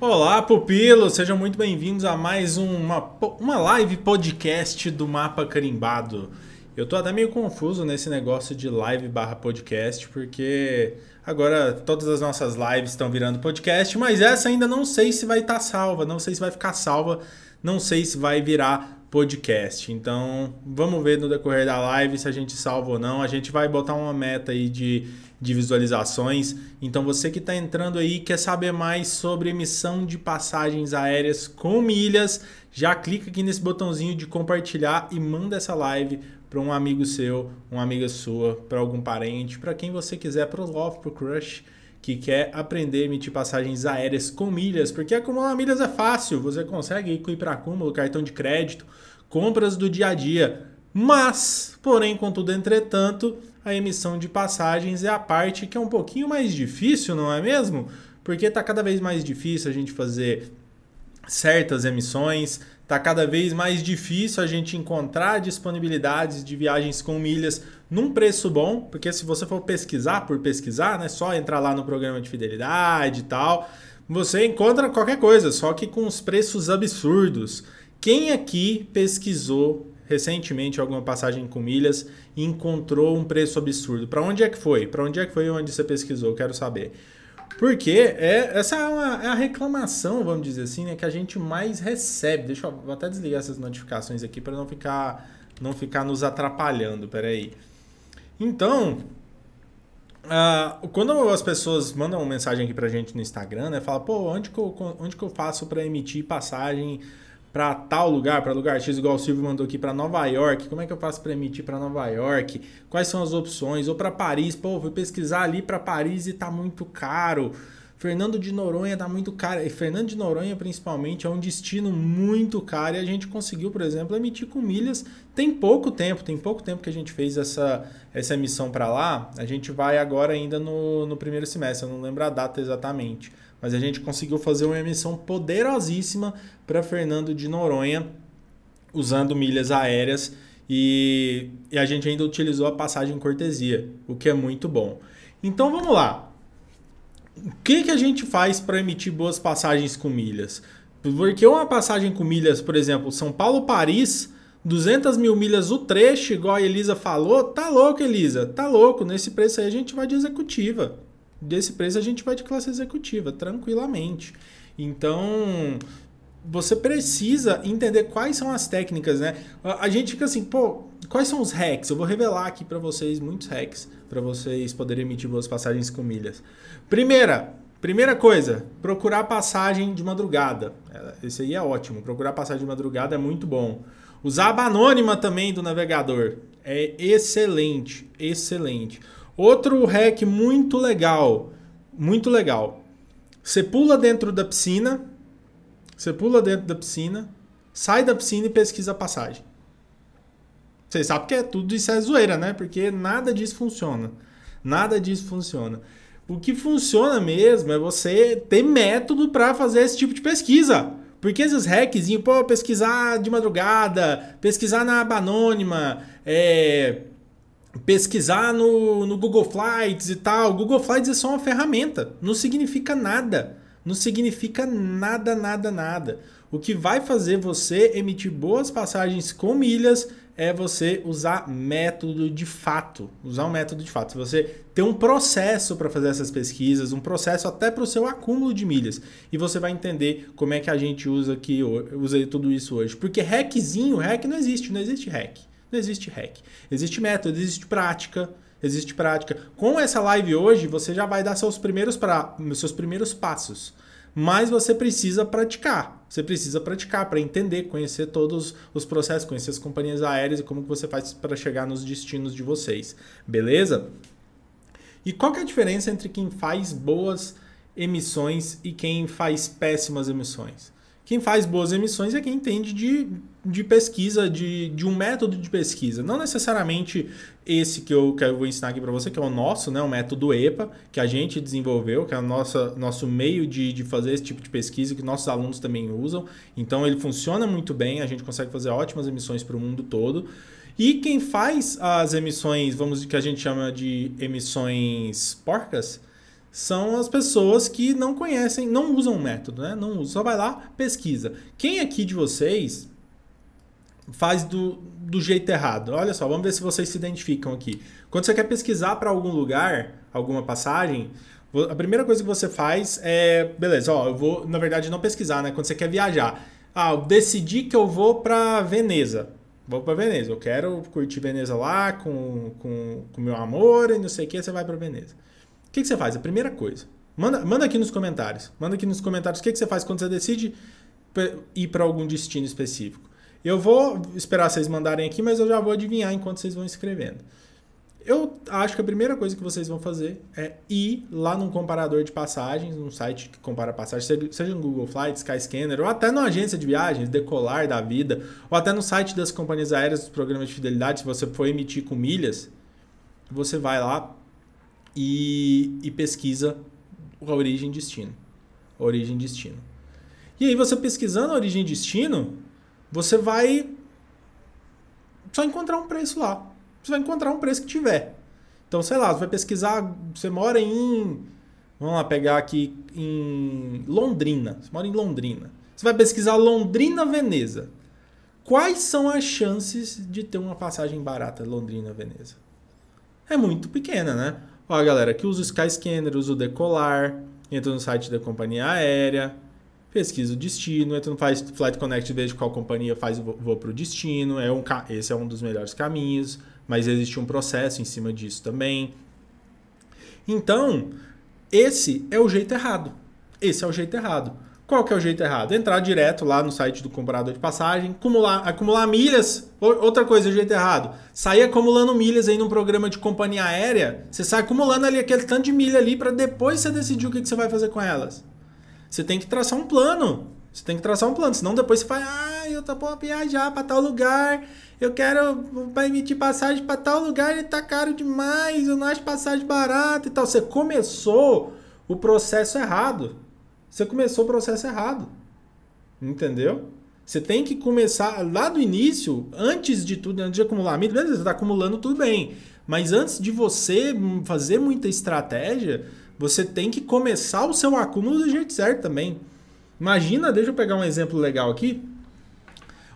Olá, pupilos! Sejam muito bem-vindos a mais uma, uma live podcast do Mapa Carimbado. Eu tô até meio confuso nesse negócio de live barra podcast, porque agora todas as nossas lives estão virando podcast, mas essa ainda não sei se vai estar tá salva, não sei se vai ficar salva, não sei se vai virar podcast. Então, vamos ver no decorrer da live se a gente salva ou não. A gente vai botar uma meta aí de, de visualizações. Então, você que está entrando aí quer saber mais sobre emissão de passagens aéreas com milhas, já clica aqui nesse botãozinho de compartilhar e manda essa live para um amigo seu, uma amiga sua, para algum parente, para quem você quiser, para o love, para o crush que quer aprender a emitir passagens aéreas com milhas, porque acumular milhas é fácil, você consegue ir para acúmulo, cartão de crédito, compras do dia a dia. Mas, porém, contudo, entretanto, a emissão de passagens é a parte que é um pouquinho mais difícil, não é mesmo? Porque está cada vez mais difícil a gente fazer certas emissões, está cada vez mais difícil a gente encontrar disponibilidades de viagens com milhas num preço bom, porque se você for pesquisar por pesquisar, né, só entrar lá no programa de fidelidade e tal, você encontra qualquer coisa, só que com os preços absurdos. Quem aqui pesquisou recentemente alguma passagem com milhas e encontrou um preço absurdo? Para onde é que foi? Para onde é que foi onde você pesquisou? Quero saber. Porque é, essa é, uma, é, a reclamação, vamos dizer assim, né, que a gente mais recebe. Deixa eu vou até desligar essas notificações aqui para não ficar não ficar nos atrapalhando. Peraí. Então, uh, quando as pessoas mandam uma mensagem aqui pra gente no Instagram, né, fala, pô, onde que eu, onde que eu faço para emitir passagem para tal lugar, para lugar X, igual o Silvio mandou aqui para Nova York. Como é que eu faço para emitir para Nova York? Quais são as opções? Ou para Paris, pô, fui pesquisar ali para Paris e tá muito caro. Fernando de Noronha tá muito caro. E Fernando de Noronha, principalmente, é um destino muito caro. E a gente conseguiu, por exemplo, emitir com milhas. Tem pouco tempo, tem pouco tempo que a gente fez essa, essa emissão para lá. A gente vai agora ainda no, no primeiro semestre, eu não lembro a data exatamente mas a gente conseguiu fazer uma emissão poderosíssima para Fernando de Noronha usando milhas aéreas e, e, a gente ainda utilizou a passagem cortesia, o que é muito bom. Então vamos lá. O que, que a gente faz para emitir boas passagens com milhas? Porque uma passagem com milhas, por exemplo, São Paulo-Paris, 200 mil milhas o trecho, igual a Elisa falou, tá louco, Elisa, tá louco. Nesse preço aí a gente vai de executiva desse preço a gente vai de classe executiva, tranquilamente. Então, você precisa entender quais são as técnicas, né? A gente fica assim, pô, quais são os hacks? Eu vou revelar aqui para vocês muitos hacks para vocês poderem emitir boas passagens com milhas. Primeira, primeira coisa, procurar passagem de madrugada. É, esse aí é ótimo. Procurar passagem de madrugada é muito bom. Usar a anônima também do navegador é excelente, excelente. Outro hack muito legal, muito legal. Você pula dentro da piscina, você pula dentro da piscina, sai da piscina e pesquisa a passagem. Você sabe que é tudo isso é zoeira, né? Porque nada disso funciona. Nada disso funciona. O que funciona mesmo é você ter método para fazer esse tipo de pesquisa. Porque esses hackzinhos, pô, pesquisar de madrugada, pesquisar na aba anônima, é, pesquisar no, no Google Flights e tal. Google Flights é só uma ferramenta, não significa nada. Não significa nada, nada, nada. O que vai fazer você emitir boas passagens com milhas é você usar método de fato. Usar um método de fato. Você ter um processo para fazer essas pesquisas, um processo até para o seu acúmulo de milhas. E você vai entender como é que a gente usa aqui, usa tudo isso hoje. Porque hackzinho, hack não existe, não existe hack. Não existe hack. Existe método, existe prática. Existe prática. Com essa live hoje, você já vai dar seus primeiros, pra, seus primeiros passos. Mas você precisa praticar. Você precisa praticar para entender, conhecer todos os processos, conhecer as companhias aéreas e como que você faz para chegar nos destinos de vocês. Beleza? E qual que é a diferença entre quem faz boas emissões e quem faz péssimas emissões? Quem faz boas emissões é quem entende de, de pesquisa, de, de um método de pesquisa. Não necessariamente esse que eu, que eu vou ensinar aqui para você, que é o nosso, né, o método EPA, que a gente desenvolveu, que é o nosso, nosso meio de, de fazer esse tipo de pesquisa, que nossos alunos também usam. Então ele funciona muito bem, a gente consegue fazer ótimas emissões para o mundo todo. E quem faz as emissões, vamos que a gente chama de emissões porcas, são as pessoas que não conhecem, não usam o método, né? Não usa, só vai lá, pesquisa. Quem aqui de vocês faz do, do jeito errado? Olha só, vamos ver se vocês se identificam aqui. Quando você quer pesquisar para algum lugar, alguma passagem, a primeira coisa que você faz é, beleza, ó, eu vou, na verdade, não pesquisar, né? Quando você quer viajar. Ah, eu decidi que eu vou para Veneza. Vou para Veneza. Eu quero curtir Veneza lá com, com, com meu amor e não sei o que, você vai para Veneza que, que você faz? A primeira coisa. Manda, manda aqui nos comentários. Manda aqui nos comentários o que, que você faz quando você decide ir para algum destino específico. Eu vou esperar vocês mandarem aqui, mas eu já vou adivinhar enquanto vocês vão escrevendo. Eu acho que a primeira coisa que vocês vão fazer é ir lá num comparador de passagens, num site que compara passagens, seja no Google Flights, Skyscanner, ou até numa agência de viagens, Decolar da vida, ou até no site das companhias aéreas, dos programas de fidelidade, se você for emitir com milhas, você vai lá, e, e pesquisa a origem e destino. A origem e destino. E aí você pesquisando a origem e destino, você vai só encontrar um preço lá. Você vai encontrar um preço que tiver. Então, sei lá, você vai pesquisar, você mora em Vamos lá pegar aqui em Londrina. Você mora em Londrina. Você vai pesquisar Londrina Veneza. Quais são as chances de ter uma passagem barata Londrina Veneza? É muito pequena, né? Ó, galera, aqui usa o Skyscanner, usa o Decolar, entra no site da companhia aérea, pesquisa o destino, entra no Flight Connect, veja qual companhia faz o voo para o destino. É um, esse é um dos melhores caminhos, mas existe um processo em cima disso também. Então, esse é o jeito errado. Esse é o jeito errado. Qual que é o jeito errado? Entrar direto lá no site do comprador de passagem, acumular, acumular milhas. Outra coisa, o jeito errado. Sair acumulando milhas aí num programa de companhia aérea. Você sai acumulando ali aquele tanto de milha ali para depois você decidir o que, que você vai fazer com elas. Você tem que traçar um plano. Você tem que traçar um plano, senão depois você vai, ah, eu tô pra viajar para tal lugar, eu quero para emitir passagem para tal lugar e tá caro demais, eu não acho passagem barata e tal. Você começou o processo errado. Você começou o processo errado. Entendeu? Você tem que começar lá do início, antes de tudo, antes de acumular milho, beleza, você está acumulando tudo bem. Mas antes de você fazer muita estratégia, você tem que começar o seu acúmulo do jeito certo também. Imagina, deixa eu pegar um exemplo legal aqui.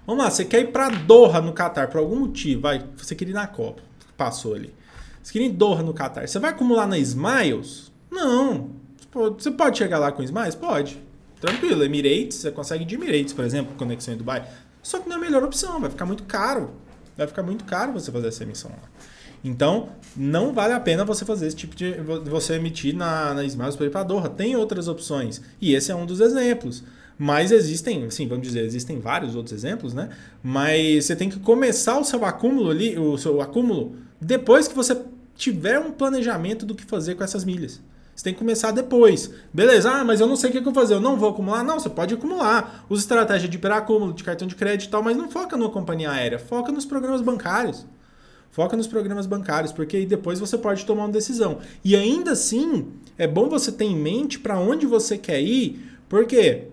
Vamos lá, você quer ir para Doha no Catar por algum motivo, vai, você queria ir na Copa, passou ali. Você queria ir Doha no Catar, você vai acumular na Smiles? Não, você pode chegar lá com Smiles? Pode. Tranquilo. Emirates, você consegue de Emirates, por exemplo, conexão em Dubai. Só que não é a melhor opção, vai ficar muito caro. Vai ficar muito caro você fazer essa emissão lá. Então, não vale a pena você fazer esse tipo de. você emitir na, na Smiles para ir para Doha. Tem outras opções. E esse é um dos exemplos. Mas existem, assim, vamos dizer, existem vários outros exemplos, né? Mas você tem que começar o seu acúmulo ali, o seu acúmulo, depois que você tiver um planejamento do que fazer com essas milhas. Você tem que começar depois. Beleza, ah, mas eu não sei o que eu vou fazer, eu não vou acumular. Não, você pode acumular. Usa estratégia de hiperacúmulo, de cartão de crédito e tal, mas não foca numa companhia aérea, foca nos programas bancários. Foca nos programas bancários, porque aí depois você pode tomar uma decisão. E ainda assim, é bom você ter em mente para onde você quer ir, porque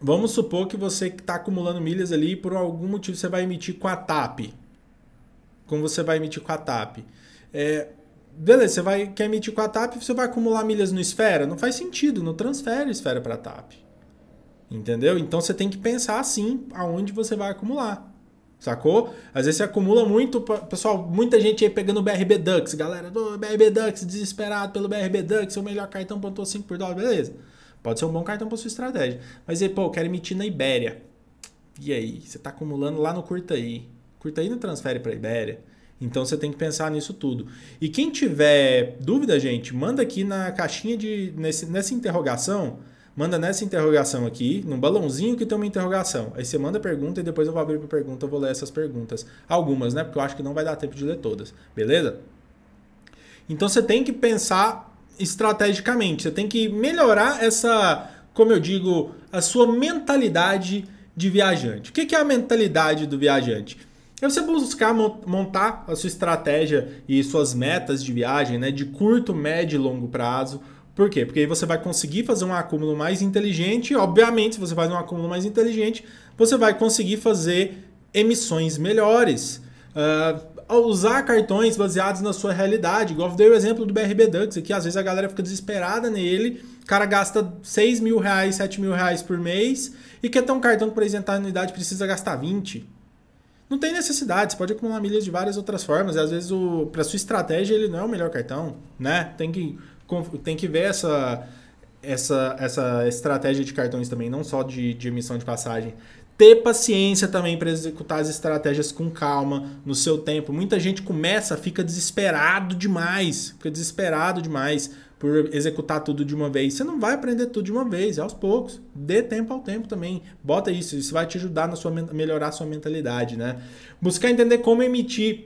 vamos supor que você está acumulando milhas ali e por algum motivo você vai emitir com a TAP. Como você vai emitir com a TAP? É, beleza, você vai, quer emitir com a TAP, você vai acumular milhas no Esfera? Não faz sentido, não transfere Esfera para a TAP. Entendeu? Então você tem que pensar assim aonde você vai acumular. Sacou? Às vezes você acumula muito, pessoal, muita gente aí pegando o BRB Dux, galera do BRB Dux, desesperado pelo BRB Dux, o melhor cartão, pontuou 5 por dólar, beleza. Pode ser um bom cartão para sua estratégia. Mas aí, pô, eu quero emitir na Ibéria. E aí? Você está acumulando lá no Curtaí. Curtaí não transfere para Ibéria. Então você tem que pensar nisso tudo. E quem tiver dúvida, gente, manda aqui na caixinha de. Nesse, nessa interrogação. Manda nessa interrogação aqui, num balãozinho que tem uma interrogação. Aí você manda a pergunta e depois eu vou abrir para pergunta, eu vou ler essas perguntas. Algumas, né? Porque eu acho que não vai dar tempo de ler todas. Beleza? Então você tem que pensar estrategicamente. Você tem que melhorar essa, como eu digo, a sua mentalidade de viajante. O que é a mentalidade do viajante? É você buscar montar a sua estratégia e suas metas de viagem, né, de curto, médio e longo prazo. Por quê? Porque aí você vai conseguir fazer um acúmulo mais inteligente. Obviamente, se você faz um acúmulo mais inteligente, você vai conseguir fazer emissões melhores. Uh, usar cartões baseados na sua realidade. Igual eu dei o exemplo do BRB Dux aqui, às vezes a galera fica desesperada nele, o cara gasta 6 mil reais, 7 mil reais por mês e quer ter um cartão que para apresentar anuidade precisa gastar 20. Não tem necessidade, você pode acumular milhas de várias outras formas. E às vezes, para sua estratégia, ele não é o melhor cartão, né? Tem que, tem que ver essa, essa, essa estratégia de cartões também, não só de, de emissão de passagem. Ter paciência também para executar as estratégias com calma, no seu tempo. Muita gente começa, fica desesperado demais, fica desesperado demais por executar tudo de uma vez. Você não vai aprender tudo de uma vez, é aos poucos. Dê tempo ao tempo também. Bota isso, isso vai te ajudar na sua melhorar a sua mentalidade, né? Buscar entender como emitir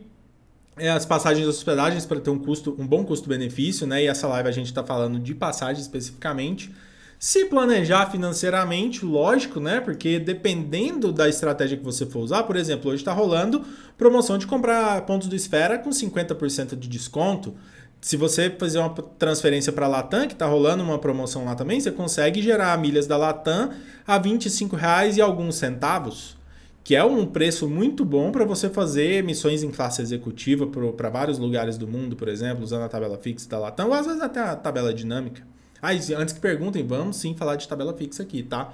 é, as passagens de hospedagens para ter um custo, um bom custo-benefício, né? E essa live a gente está falando de passagem especificamente. Se planejar financeiramente, lógico, né? Porque dependendo da estratégia que você for usar, por exemplo, hoje está rolando promoção de comprar pontos do Esfera com 50% de desconto se você fazer uma transferência para a Latam, que está rolando uma promoção lá também, você consegue gerar milhas da Latam a R$ 25,00 e alguns centavos, que é um preço muito bom para você fazer emissões em classe executiva para vários lugares do mundo, por exemplo, usando a tabela fixa da Latam, ou às vezes até a tabela dinâmica. Ah, antes que perguntem, vamos sim falar de tabela fixa aqui, tá?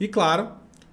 E claro,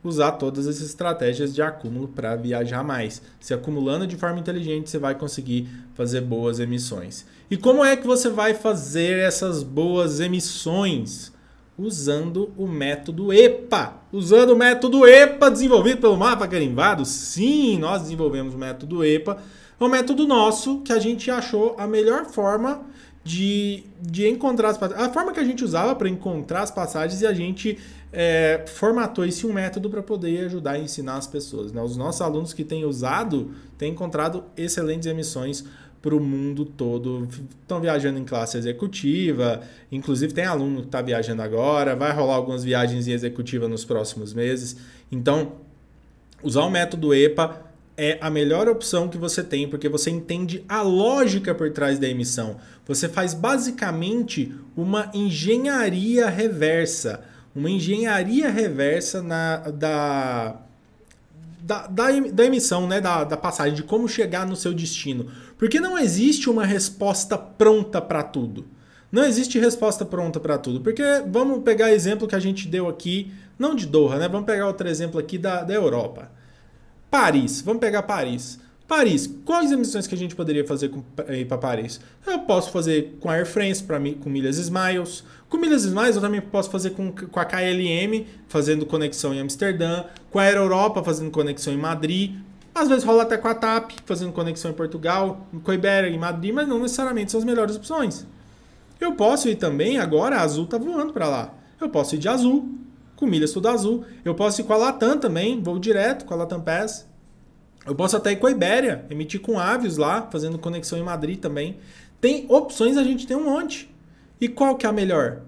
usar todas essas estratégias de acúmulo para viajar mais. Se acumulando de forma inteligente, você vai conseguir fazer boas emissões. E como é que você vai fazer essas boas emissões? Usando o método EPA. Usando o método EPA desenvolvido pelo Mapa Carimbado. Sim, nós desenvolvemos o método EPA. É um método nosso que a gente achou a melhor forma de, de encontrar as passagens. A forma que a gente usava para encontrar as passagens e a gente é, formatou esse um método para poder ajudar a ensinar as pessoas. Né? Os nossos alunos que têm usado têm encontrado excelentes emissões para o mundo todo. Estão viajando em classe executiva, inclusive tem aluno que está viajando agora, vai rolar algumas viagens em executiva nos próximos meses. Então, usar o método EPA é a melhor opção que você tem, porque você entende a lógica por trás da emissão. Você faz basicamente uma engenharia reversa uma engenharia reversa na, da, da, da, da, emissão, né, da, da passagem, de como chegar no seu destino. Porque não existe uma resposta pronta para tudo. Não existe resposta pronta para tudo. Porque vamos pegar exemplo que a gente deu aqui, não de Doha, né? Vamos pegar outro exemplo aqui da, da Europa. Paris, vamos pegar Paris. Paris, quais emissões que a gente poderia fazer para Paris? Eu posso fazer com Air France, pra, com milhas Smiles. Com milhas Smiles eu também posso fazer com, com a KLM, fazendo conexão em Amsterdã. Com a Air Europa, fazendo conexão em Madrid. Às vezes rola até com a TAP, fazendo conexão em Portugal. Com a Iberia em Madrid, mas não necessariamente são as melhores opções. Eu posso ir também, agora a Azul tá voando para lá. Eu posso ir de Azul, com milhas tudo azul. Eu posso ir com a Latam também, vou direto com a Latam Pass eu posso até ir com a Ibéria, emitir com Avios lá, fazendo conexão em Madrid também. Tem opções, a gente tem um monte. E qual que é a melhor?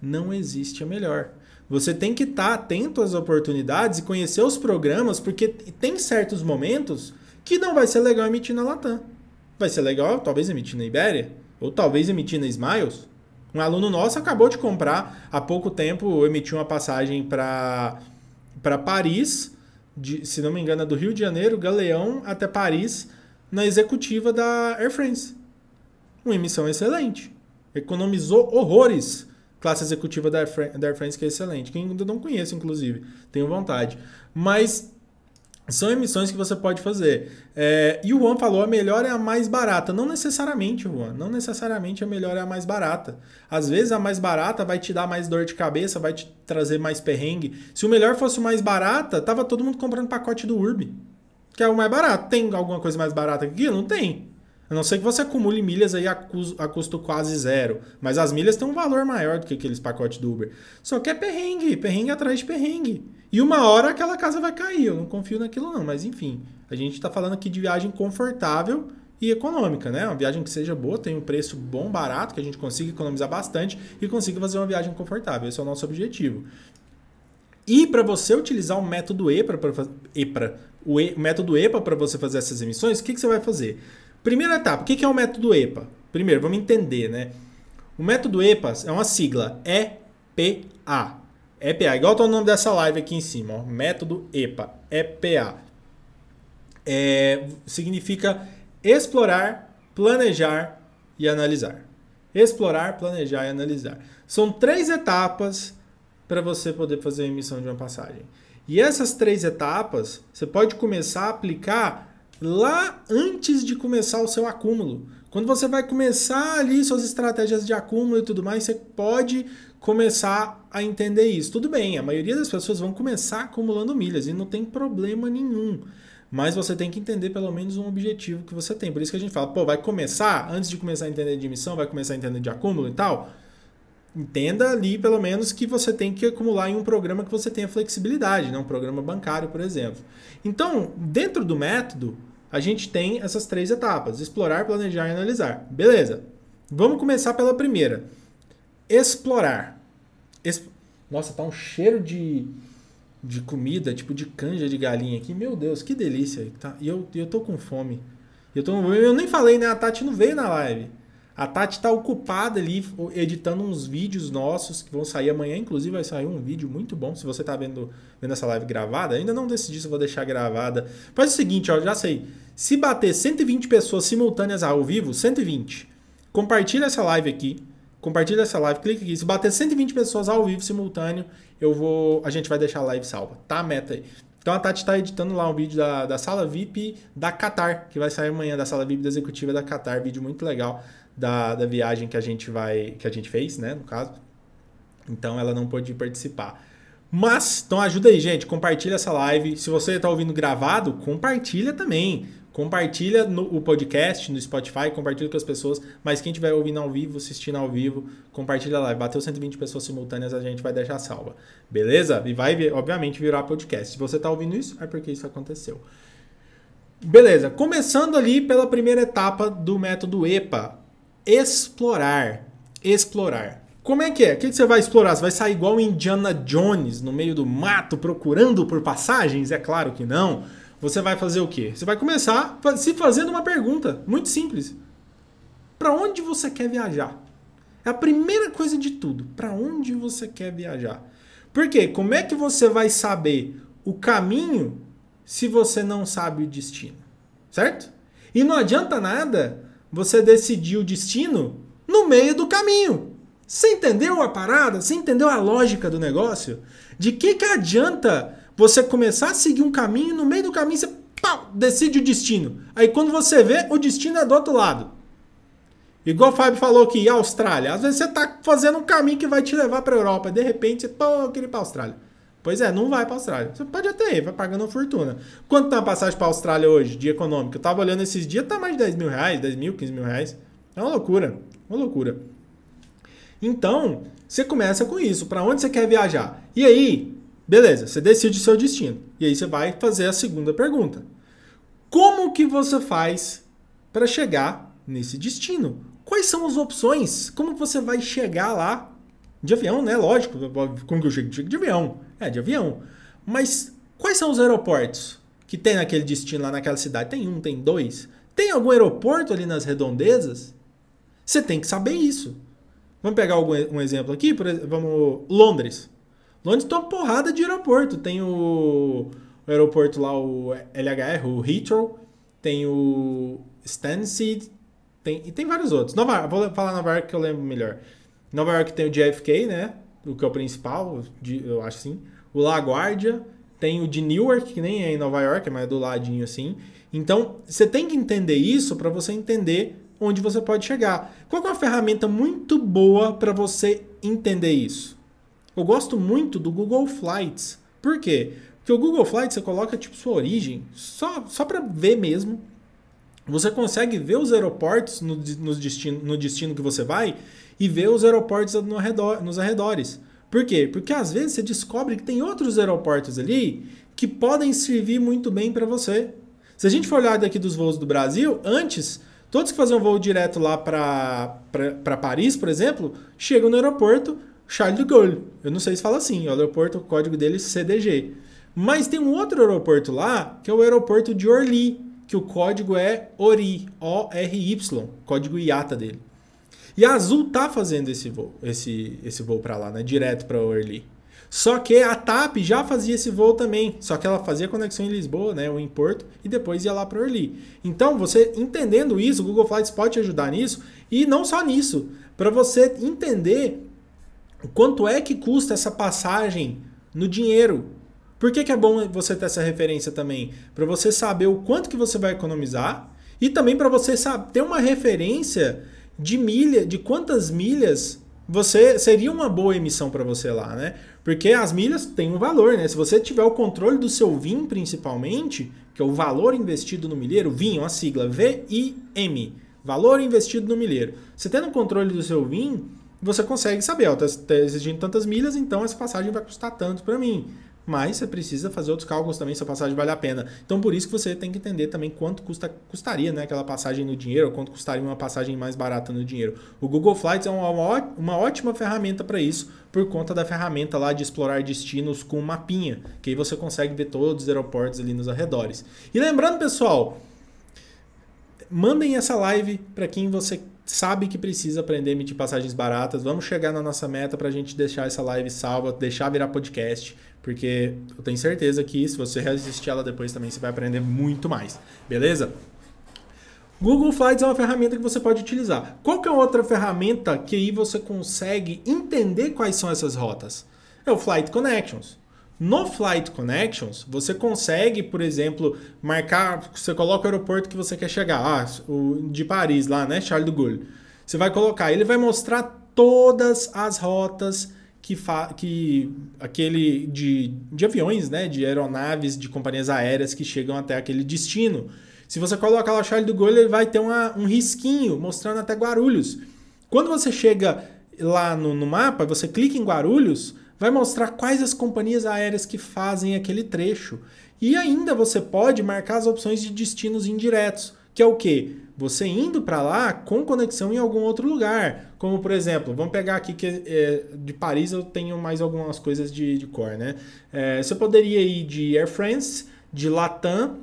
Não existe a melhor. Você tem que estar tá atento às oportunidades e conhecer os programas, porque tem certos momentos que não vai ser legal emitir na Latam. Vai ser legal, talvez, emitir na Ibéria, ou talvez emitir na Smiles. Um aluno nosso acabou de comprar, há pouco tempo, emitiu uma passagem para Paris de, se não me engano, é do Rio de Janeiro, Galeão até Paris, na executiva da Air France. Uma emissão excelente. Economizou horrores. Classe executiva da Air France, que é excelente. Quem ainda não conhece, inclusive, tenho vontade. Mas são emissões que você pode fazer. É, e o Juan falou, a melhor é a mais barata. Não necessariamente, Juan. Não necessariamente a melhor é a mais barata. Às vezes a mais barata vai te dar mais dor de cabeça, vai te trazer mais perrengue. Se o melhor fosse o mais barata, tava todo mundo comprando pacote do Urb. Que é o mais barato. Tem alguma coisa mais barata que aquilo? Não tem. A não ser que você acumule milhas aí a, custo quase zero. Mas as milhas têm um valor maior do que aqueles pacotes do Uber. Só que é perrengue, perrengue atrás de perrengue. E uma hora aquela casa vai cair. Eu não confio naquilo, não. Mas enfim, a gente está falando aqui de viagem confortável e econômica, né? Uma viagem que seja boa, tem um preço bom, barato, que a gente consiga economizar bastante e consiga fazer uma viagem confortável. Esse é o nosso objetivo. E para você utilizar o método EPA, pra, EPA o, o método EPA para você fazer essas emissões, o que, que você vai fazer? Primeira etapa, o que é o método EPA? Primeiro, vamos entender, né? O método EPA é uma sigla, EPA. EPA, igual está o nome dessa live aqui em cima, ó, método EPA, EPA. é, significa explorar, planejar e analisar. Explorar, planejar e analisar. São três etapas para você poder fazer a emissão de uma passagem. E essas três etapas você pode começar a aplicar lá antes de começar o seu acúmulo. Quando você vai começar ali suas estratégias de acúmulo e tudo mais, você pode começar a entender isso. Tudo bem, a maioria das pessoas vão começar acumulando milhas e não tem problema nenhum. Mas você tem que entender pelo menos um objetivo que você tem. Por isso que a gente fala, pô, vai começar, antes de começar a entender de emissão, vai começar a entender de acúmulo e tal. Entenda ali pelo menos que você tem que acumular em um programa que você tenha flexibilidade, né? um programa bancário, por exemplo. Então, dentro do método, a gente tem essas três etapas: explorar, planejar e analisar. Beleza. Vamos começar pela primeira. Explorar. Nossa, tá um cheiro de, de comida, tipo de canja de galinha aqui. Meu Deus, que delícia. Tá, e eu, eu tô com fome. Eu, tô, eu nem falei, né? A Tati não veio na live. A Tati está ocupada ali editando uns vídeos nossos que vão sair amanhã. Inclusive, vai sair um vídeo muito bom. Se você está vendo, vendo essa live gravada, ainda não decidi se vou deixar gravada. Faz o seguinte, ó, já sei. Se bater 120 pessoas simultâneas ao vivo, 120, compartilha essa live aqui. Compartilha essa live, clica aqui. Se bater 120 pessoas ao vivo simultâneo, eu vou. A gente vai deixar a live salva. Tá a meta aí. Então a Tati está editando lá um vídeo da, da sala VIP da Qatar, que vai sair amanhã, da sala VIP da executiva da Qatar. Vídeo muito legal da, da viagem que a gente vai. que a gente fez, né? No caso. Então ela não pôde participar. Mas, então ajuda aí, gente. Compartilha essa live. Se você está ouvindo gravado, compartilha também. Compartilha no, o podcast no Spotify, compartilha com as pessoas. Mas quem estiver ouvindo ao vivo, assistindo ao vivo, compartilha a live. Bateu 120 pessoas simultâneas, a gente vai deixar salva. Beleza? E vai, obviamente, virar podcast. Se você está ouvindo isso, é porque isso aconteceu. Beleza. Começando ali pela primeira etapa do método EPA, explorar. Explorar. Como é que é? O que você vai explorar? Você vai sair igual Indiana Jones no meio do mato procurando por passagens? É claro que não. Você vai fazer o quê? Você vai começar se fazendo uma pergunta muito simples. Para onde você quer viajar? É a primeira coisa de tudo. Para onde você quer viajar? Por quê? Como é que você vai saber o caminho se você não sabe o destino? Certo? E não adianta nada você decidir o destino no meio do caminho. Você entendeu a parada? Você entendeu a lógica do negócio? De que, que adianta você começar a seguir um caminho no meio do caminho você pau, decide o destino. Aí quando você vê, o destino é do outro lado. Igual o Fábio falou que Austrália. Às vezes você está fazendo um caminho que vai te levar para a Europa. De repente, pô, eu queria ir para a Austrália. Pois é, não vai para a Austrália. Você pode até ir, vai pagando uma fortuna. Quanto tá a passagem para a Austrália hoje, de econômico? Eu tava olhando esses dias, tá mais de 10 mil reais, 10 mil, 15 mil reais. É uma loucura, uma loucura. Então, você começa com isso. Para onde você quer viajar? E aí, beleza, você decide o seu destino. E aí você vai fazer a segunda pergunta. Como que você faz para chegar nesse destino? Quais são as opções? Como você vai chegar lá de avião, né? Lógico. Como que eu chego? de avião. É, de avião. Mas quais são os aeroportos que tem naquele destino lá naquela cidade? Tem um, tem dois? Tem algum aeroporto ali nas redondezas? Você tem que saber isso. Vamos pegar algum, um exemplo aqui? Por, vamos, Londres. Londres tem uma porrada de aeroporto. Tem o, o aeroporto lá, o LHR, o Heathrow. Tem o Stansted. Tem, e tem vários outros. Nova, vou falar Nova York que eu lembro melhor. Nova York tem o JFK, né? O que é o principal, eu acho assim. O LaGuardia. Tem o de Newark, que nem é em Nova York, mas é do ladinho assim. Então, você tem que entender isso para você entender onde você pode chegar. Qual é uma ferramenta muito boa para você entender isso? Eu gosto muito do Google Flights. Por quê? Porque o Google Flights você coloca tipo sua origem, só, só para ver mesmo. Você consegue ver os aeroportos no, no, destino, no destino que você vai e ver os aeroportos no arredor, nos arredores. Por quê? Porque às vezes você descobre que tem outros aeroportos ali que podem servir muito bem para você. Se a gente for olhar daqui dos voos do Brasil, antes, todos que faziam voo direto lá para Paris, por exemplo, chegam no aeroporto Charles de Gaulle. Eu não sei se fala assim, o aeroporto, o código dele é CDG. Mas tem um outro aeroporto lá, que é o aeroporto de Orly, que o código é ORI, O-R-Y, código IATA dele. E a Azul tá fazendo esse voo, esse, esse voo para lá, né? Direto para Orly. Só que a TAP já fazia esse voo também, só que ela fazia conexão em Lisboa, né, ou em Porto, e depois ia lá para Orly. Então, você entendendo isso, o Google Flights pode te ajudar nisso, e não só nisso, para você entender quanto é que custa essa passagem no dinheiro. Por que, que é bom você ter essa referência também? Para você saber o quanto que você vai economizar e também para você saber, ter uma referência de milha, de quantas milhas você seria uma boa emissão para você lá, né? Porque as milhas têm um valor, né? Se você tiver o controle do seu VIM, principalmente, que é o valor investido no milheiro, VIM, uma sigla V-I-M, valor investido no milheiro. Você tendo o controle do seu VIM, você consegue saber, ó, tá, tá exigindo tantas milhas, então essa passagem vai custar tanto para mim. Mas você precisa fazer outros cálculos também se a passagem vale a pena. Então por isso que você tem que entender também quanto custa, custaria né, aquela passagem no dinheiro, quanto custaria uma passagem mais barata no dinheiro. O Google Flights é uma, uma ótima ferramenta para isso, por conta da ferramenta lá de explorar destinos com mapinha, que aí você consegue ver todos os aeroportos ali nos arredores. E lembrando, pessoal, mandem essa live para quem você sabe que precisa aprender a emitir passagens baratas. Vamos chegar na nossa meta para a gente deixar essa live salva, deixar virar podcast, porque eu tenho certeza que se você reassistir ela depois também você vai aprender muito mais, beleza? Google Flights é uma ferramenta que você pode utilizar. Qual que é outra ferramenta que aí você consegue entender quais são essas rotas? É o Flight Connections. No Flight Connections, você consegue, por exemplo, marcar, você coloca o aeroporto que você quer chegar, ah, o de Paris lá, né, Charles de Gaulle. Você vai colocar, ele vai mostrar todas as rotas que, que aquele de, de aviões, né, de aeronaves, de companhias aéreas que chegam até aquele destino. Se você colocar lá Charles de Gaulle, ele vai ter uma, um risquinho mostrando até Guarulhos. Quando você chega lá no, no mapa, você clica em Guarulhos, vai mostrar quais as companhias aéreas que fazem aquele trecho. E ainda você pode marcar as opções de destinos indiretos, que é o que? Você indo para lá com conexão em algum outro lugar. Como, por exemplo, vamos pegar aqui que é, de Paris eu tenho mais algumas coisas de, de cor, né? É, você poderia ir de Air France, de Latam,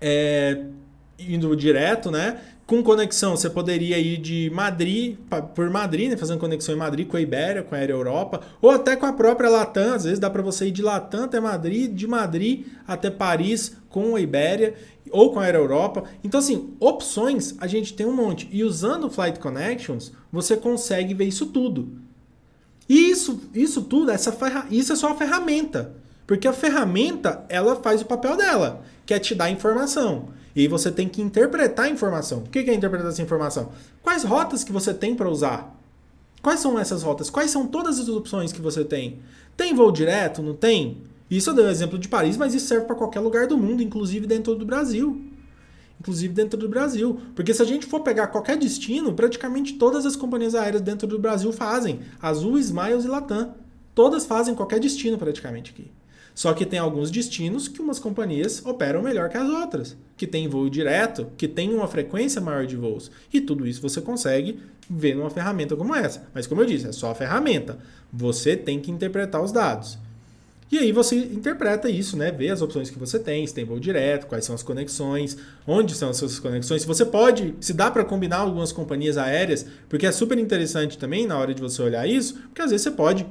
é, indo direto, né? Com conexão, você poderia ir de Madrid, por Madrid, né, fazendo conexão em Madrid com a Ibéria, com a Air Europa, ou até com a própria Latam. Às vezes dá para você ir de Latam até Madrid, de Madrid até Paris com a Ibéria ou com a Air Europa. Então, assim, opções a gente tem um monte. E usando o Flight Connections, você consegue ver isso tudo. E isso, isso tudo, essa ferra... isso é só a ferramenta. Porque a ferramenta, ela faz o papel dela, que é te dar informação. E você tem que interpretar a informação. O que é interpretar essa informação? Quais rotas que você tem para usar? Quais são essas rotas? Quais são todas as opções que você tem? Tem voo direto? Não tem? Isso eu dei o um exemplo de Paris, mas isso serve para qualquer lugar do mundo, inclusive dentro do Brasil. Inclusive dentro do Brasil. Porque se a gente for pegar qualquer destino, praticamente todas as companhias aéreas dentro do Brasil fazem. Azul, Smiles e Latam. Todas fazem qualquer destino praticamente aqui. Só que tem alguns destinos que umas companhias operam melhor que as outras, que tem voo direto, que tem uma frequência maior de voos. E tudo isso você consegue ver numa ferramenta como essa. Mas como eu disse, é só a ferramenta. Você tem que interpretar os dados. E aí você interpreta isso, né? Vê as opções que você tem, se tem voo direto, quais são as conexões, onde são as suas conexões. Se você pode, se dá para combinar algumas companhias aéreas, porque é super interessante também na hora de você olhar isso, porque às vezes você pode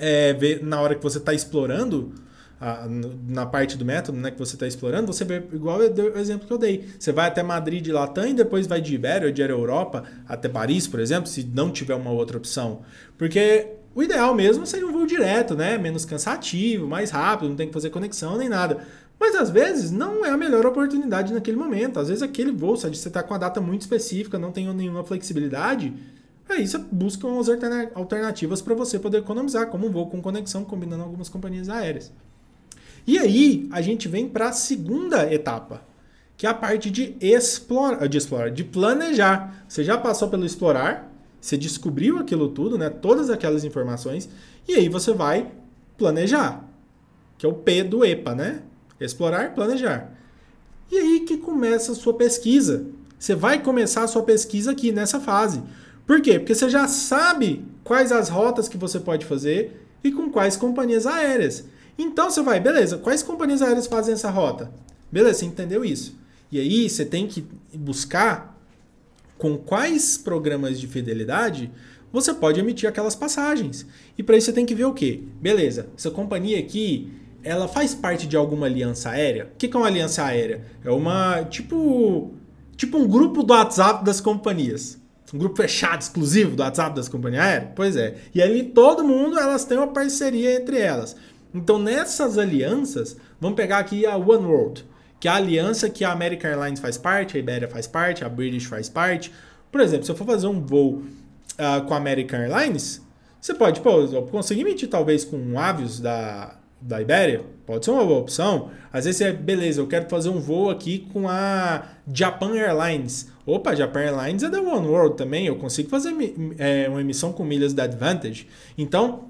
é, ver na hora que você está explorando, a, na parte do método né, que você está explorando, você vê igual o exemplo que eu dei. Você vai até Madrid de Latam e depois vai de Ibéria de Europa até Paris, por exemplo, se não tiver uma outra opção. Porque o ideal mesmo seria um voo direto, né? Menos cansativo, mais rápido, não tem que fazer conexão nem nada. Mas às vezes não é a melhor oportunidade naquele momento. Às vezes aquele voo, se você está com a data muito específica, não tem nenhuma flexibilidade, Aí você busca umas alternativas para você poder economizar, como um voo com conexão, combinando algumas companhias aéreas. E aí a gente vem para a segunda etapa, que é a parte de explorar, de explorar, de planejar. Você já passou pelo explorar, você descobriu aquilo tudo, né, todas aquelas informações, e aí você vai planejar, que é o P do EPA, né? Explorar, planejar. E aí que começa a sua pesquisa. Você vai começar a sua pesquisa aqui nessa fase. Por quê? Porque você já sabe quais as rotas que você pode fazer e com quais companhias aéreas. Então você vai, beleza, quais companhias aéreas fazem essa rota? Beleza, você entendeu isso. E aí você tem que buscar com quais programas de fidelidade você pode emitir aquelas passagens. E para isso você tem que ver o quê? Beleza, essa companhia aqui, ela faz parte de alguma aliança aérea? O que é uma aliança aérea? É uma, tipo, tipo um grupo do WhatsApp das companhias. Um grupo fechado, exclusivo do WhatsApp das companhias aéreas? Pois é. E ali todo mundo, elas têm uma parceria entre elas. Então nessas alianças, vamos pegar aqui a One World, que é a aliança que a American Airlines faz parte, a Iberia faz parte, a British faz parte. Por exemplo, se eu for fazer um voo uh, com a American Airlines, você pode, pô, eu consegui emitir talvez com um Avios da, da Iberia, pode ser uma boa opção. Às vezes é, beleza, eu quero fazer um voo aqui com a Japan Airlines. Opa, Japan Airlines é da One World também, eu consigo fazer é, uma emissão com milhas da Advantage. Então,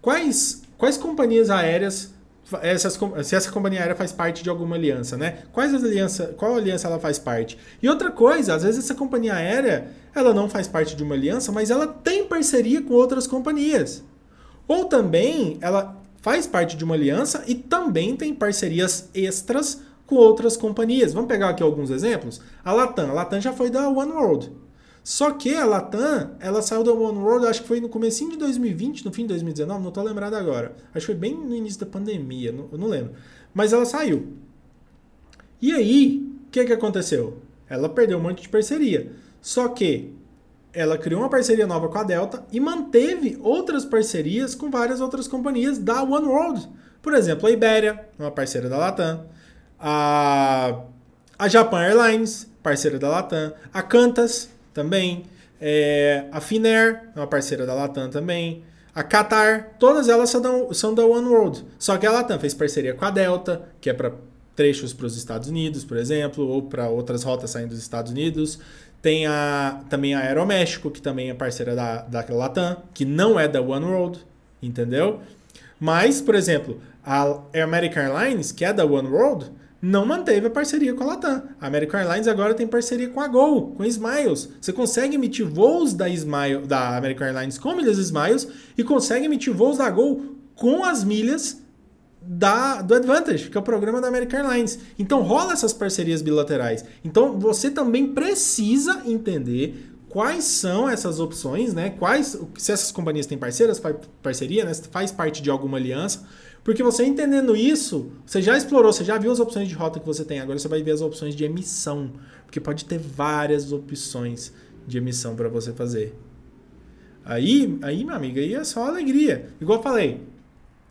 quais, quais companhias aéreas essas, se essa companhia aérea faz parte de alguma aliança, né? Quais as aliança, qual aliança ela faz parte? E outra coisa, às vezes essa companhia aérea, ela não faz parte de uma aliança, mas ela tem parceria com outras companhias. Ou também ela faz parte de uma aliança e também tem parcerias extras com outras companhias. Vamos pegar aqui alguns exemplos? A Latam, a Latam já foi da One World. Só que a Latam, ela saiu da One World, acho que foi no começo de 2020, no fim de 2019, não estou lembrado agora. Acho que foi bem no início da pandemia, não, eu não lembro. Mas ela saiu. E aí, o que, que aconteceu? Ela perdeu um monte de parceria. Só que ela criou uma parceria nova com a Delta e manteve outras parcerias com várias outras companhias da One World. Por exemplo, a Iberia, uma parceira da Latam. A, a Japan Airlines, parceira da Latam. A Qantas, também. É, a Finnair, é uma parceira da Latam também. A Qatar, todas elas são da, são da One World. Só que a Latam fez parceria com a Delta, que é para trechos para os Estados Unidos, por exemplo, ou para outras rotas saindo dos Estados Unidos. Tem a, também a Aeroméxico, que também é parceira da, da Latam, que não é da One World, entendeu? Mas, por exemplo, a American Airlines, que é da One World, não manteve a parceria com a Latam. A American Airlines agora tem parceria com a Gol, com a Smiles. Você consegue emitir voos da, Smile, da American Airlines com milhas Smiles e consegue emitir voos da Gol com as milhas da, do Advantage, que é o programa da American Airlines. Então rola essas parcerias bilaterais. Então você também precisa entender quais são essas opções, né? Quais, se essas companhias têm parceiras, parceria, né? faz parte de alguma aliança porque você entendendo isso, você já explorou, você já viu as opções de rota que você tem, agora você vai ver as opções de emissão. Porque pode ter várias opções de emissão para você fazer. Aí, aí, minha amiga, aí é só alegria. Igual eu falei,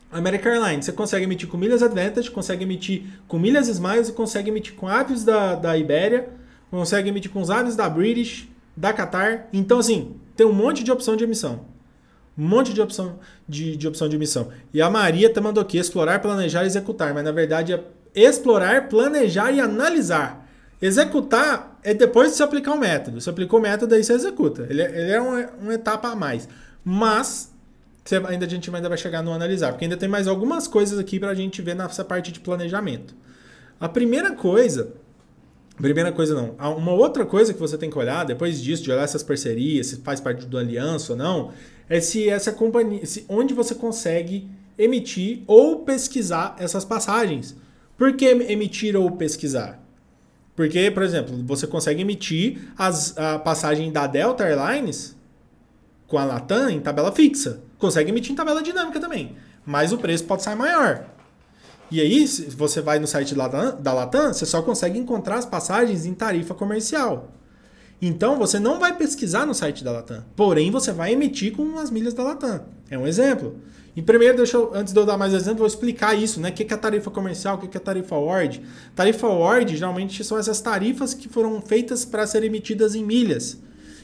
American Airlines, você consegue emitir com milhas Advantage, consegue emitir com milhas Smiles consegue emitir com aves da, da Ibéria, consegue emitir com os aves da British, da Qatar. Então, assim, tem um monte de opção de emissão. Um monte de opção de, de opção de missão. E a Maria tá mandou aqui explorar, planejar e executar. Mas na verdade é explorar, planejar e analisar. Executar é depois de você aplicar o método. Você aplicou o método, aí você executa. Ele, é, ele é uma, uma etapa a mais. Mas você, ainda a gente ainda vai chegar no analisar, porque ainda tem mais algumas coisas aqui para a gente ver nessa parte de planejamento. A primeira coisa Primeira coisa não. Uma outra coisa que você tem que olhar, depois disso, de olhar essas parcerias, se faz parte do aliança ou não, é se essa companhia. Se, onde você consegue emitir ou pesquisar essas passagens. Por que emitir ou pesquisar? Porque, por exemplo, você consegue emitir as, a passagem da Delta Airlines com a Latam em tabela fixa. Consegue emitir em tabela dinâmica também. Mas o preço pode sair maior. E aí, se você vai no site da Latam, você só consegue encontrar as passagens em tarifa comercial. Então, você não vai pesquisar no site da Latam. Porém, você vai emitir com as milhas da Latam. É um exemplo. E primeiro, deixa eu, antes de eu dar mais exemplo, vou explicar isso, né? O que é tarifa comercial, o que é tarifa award. Tarifa award, geralmente, são essas tarifas que foram feitas para serem emitidas em milhas,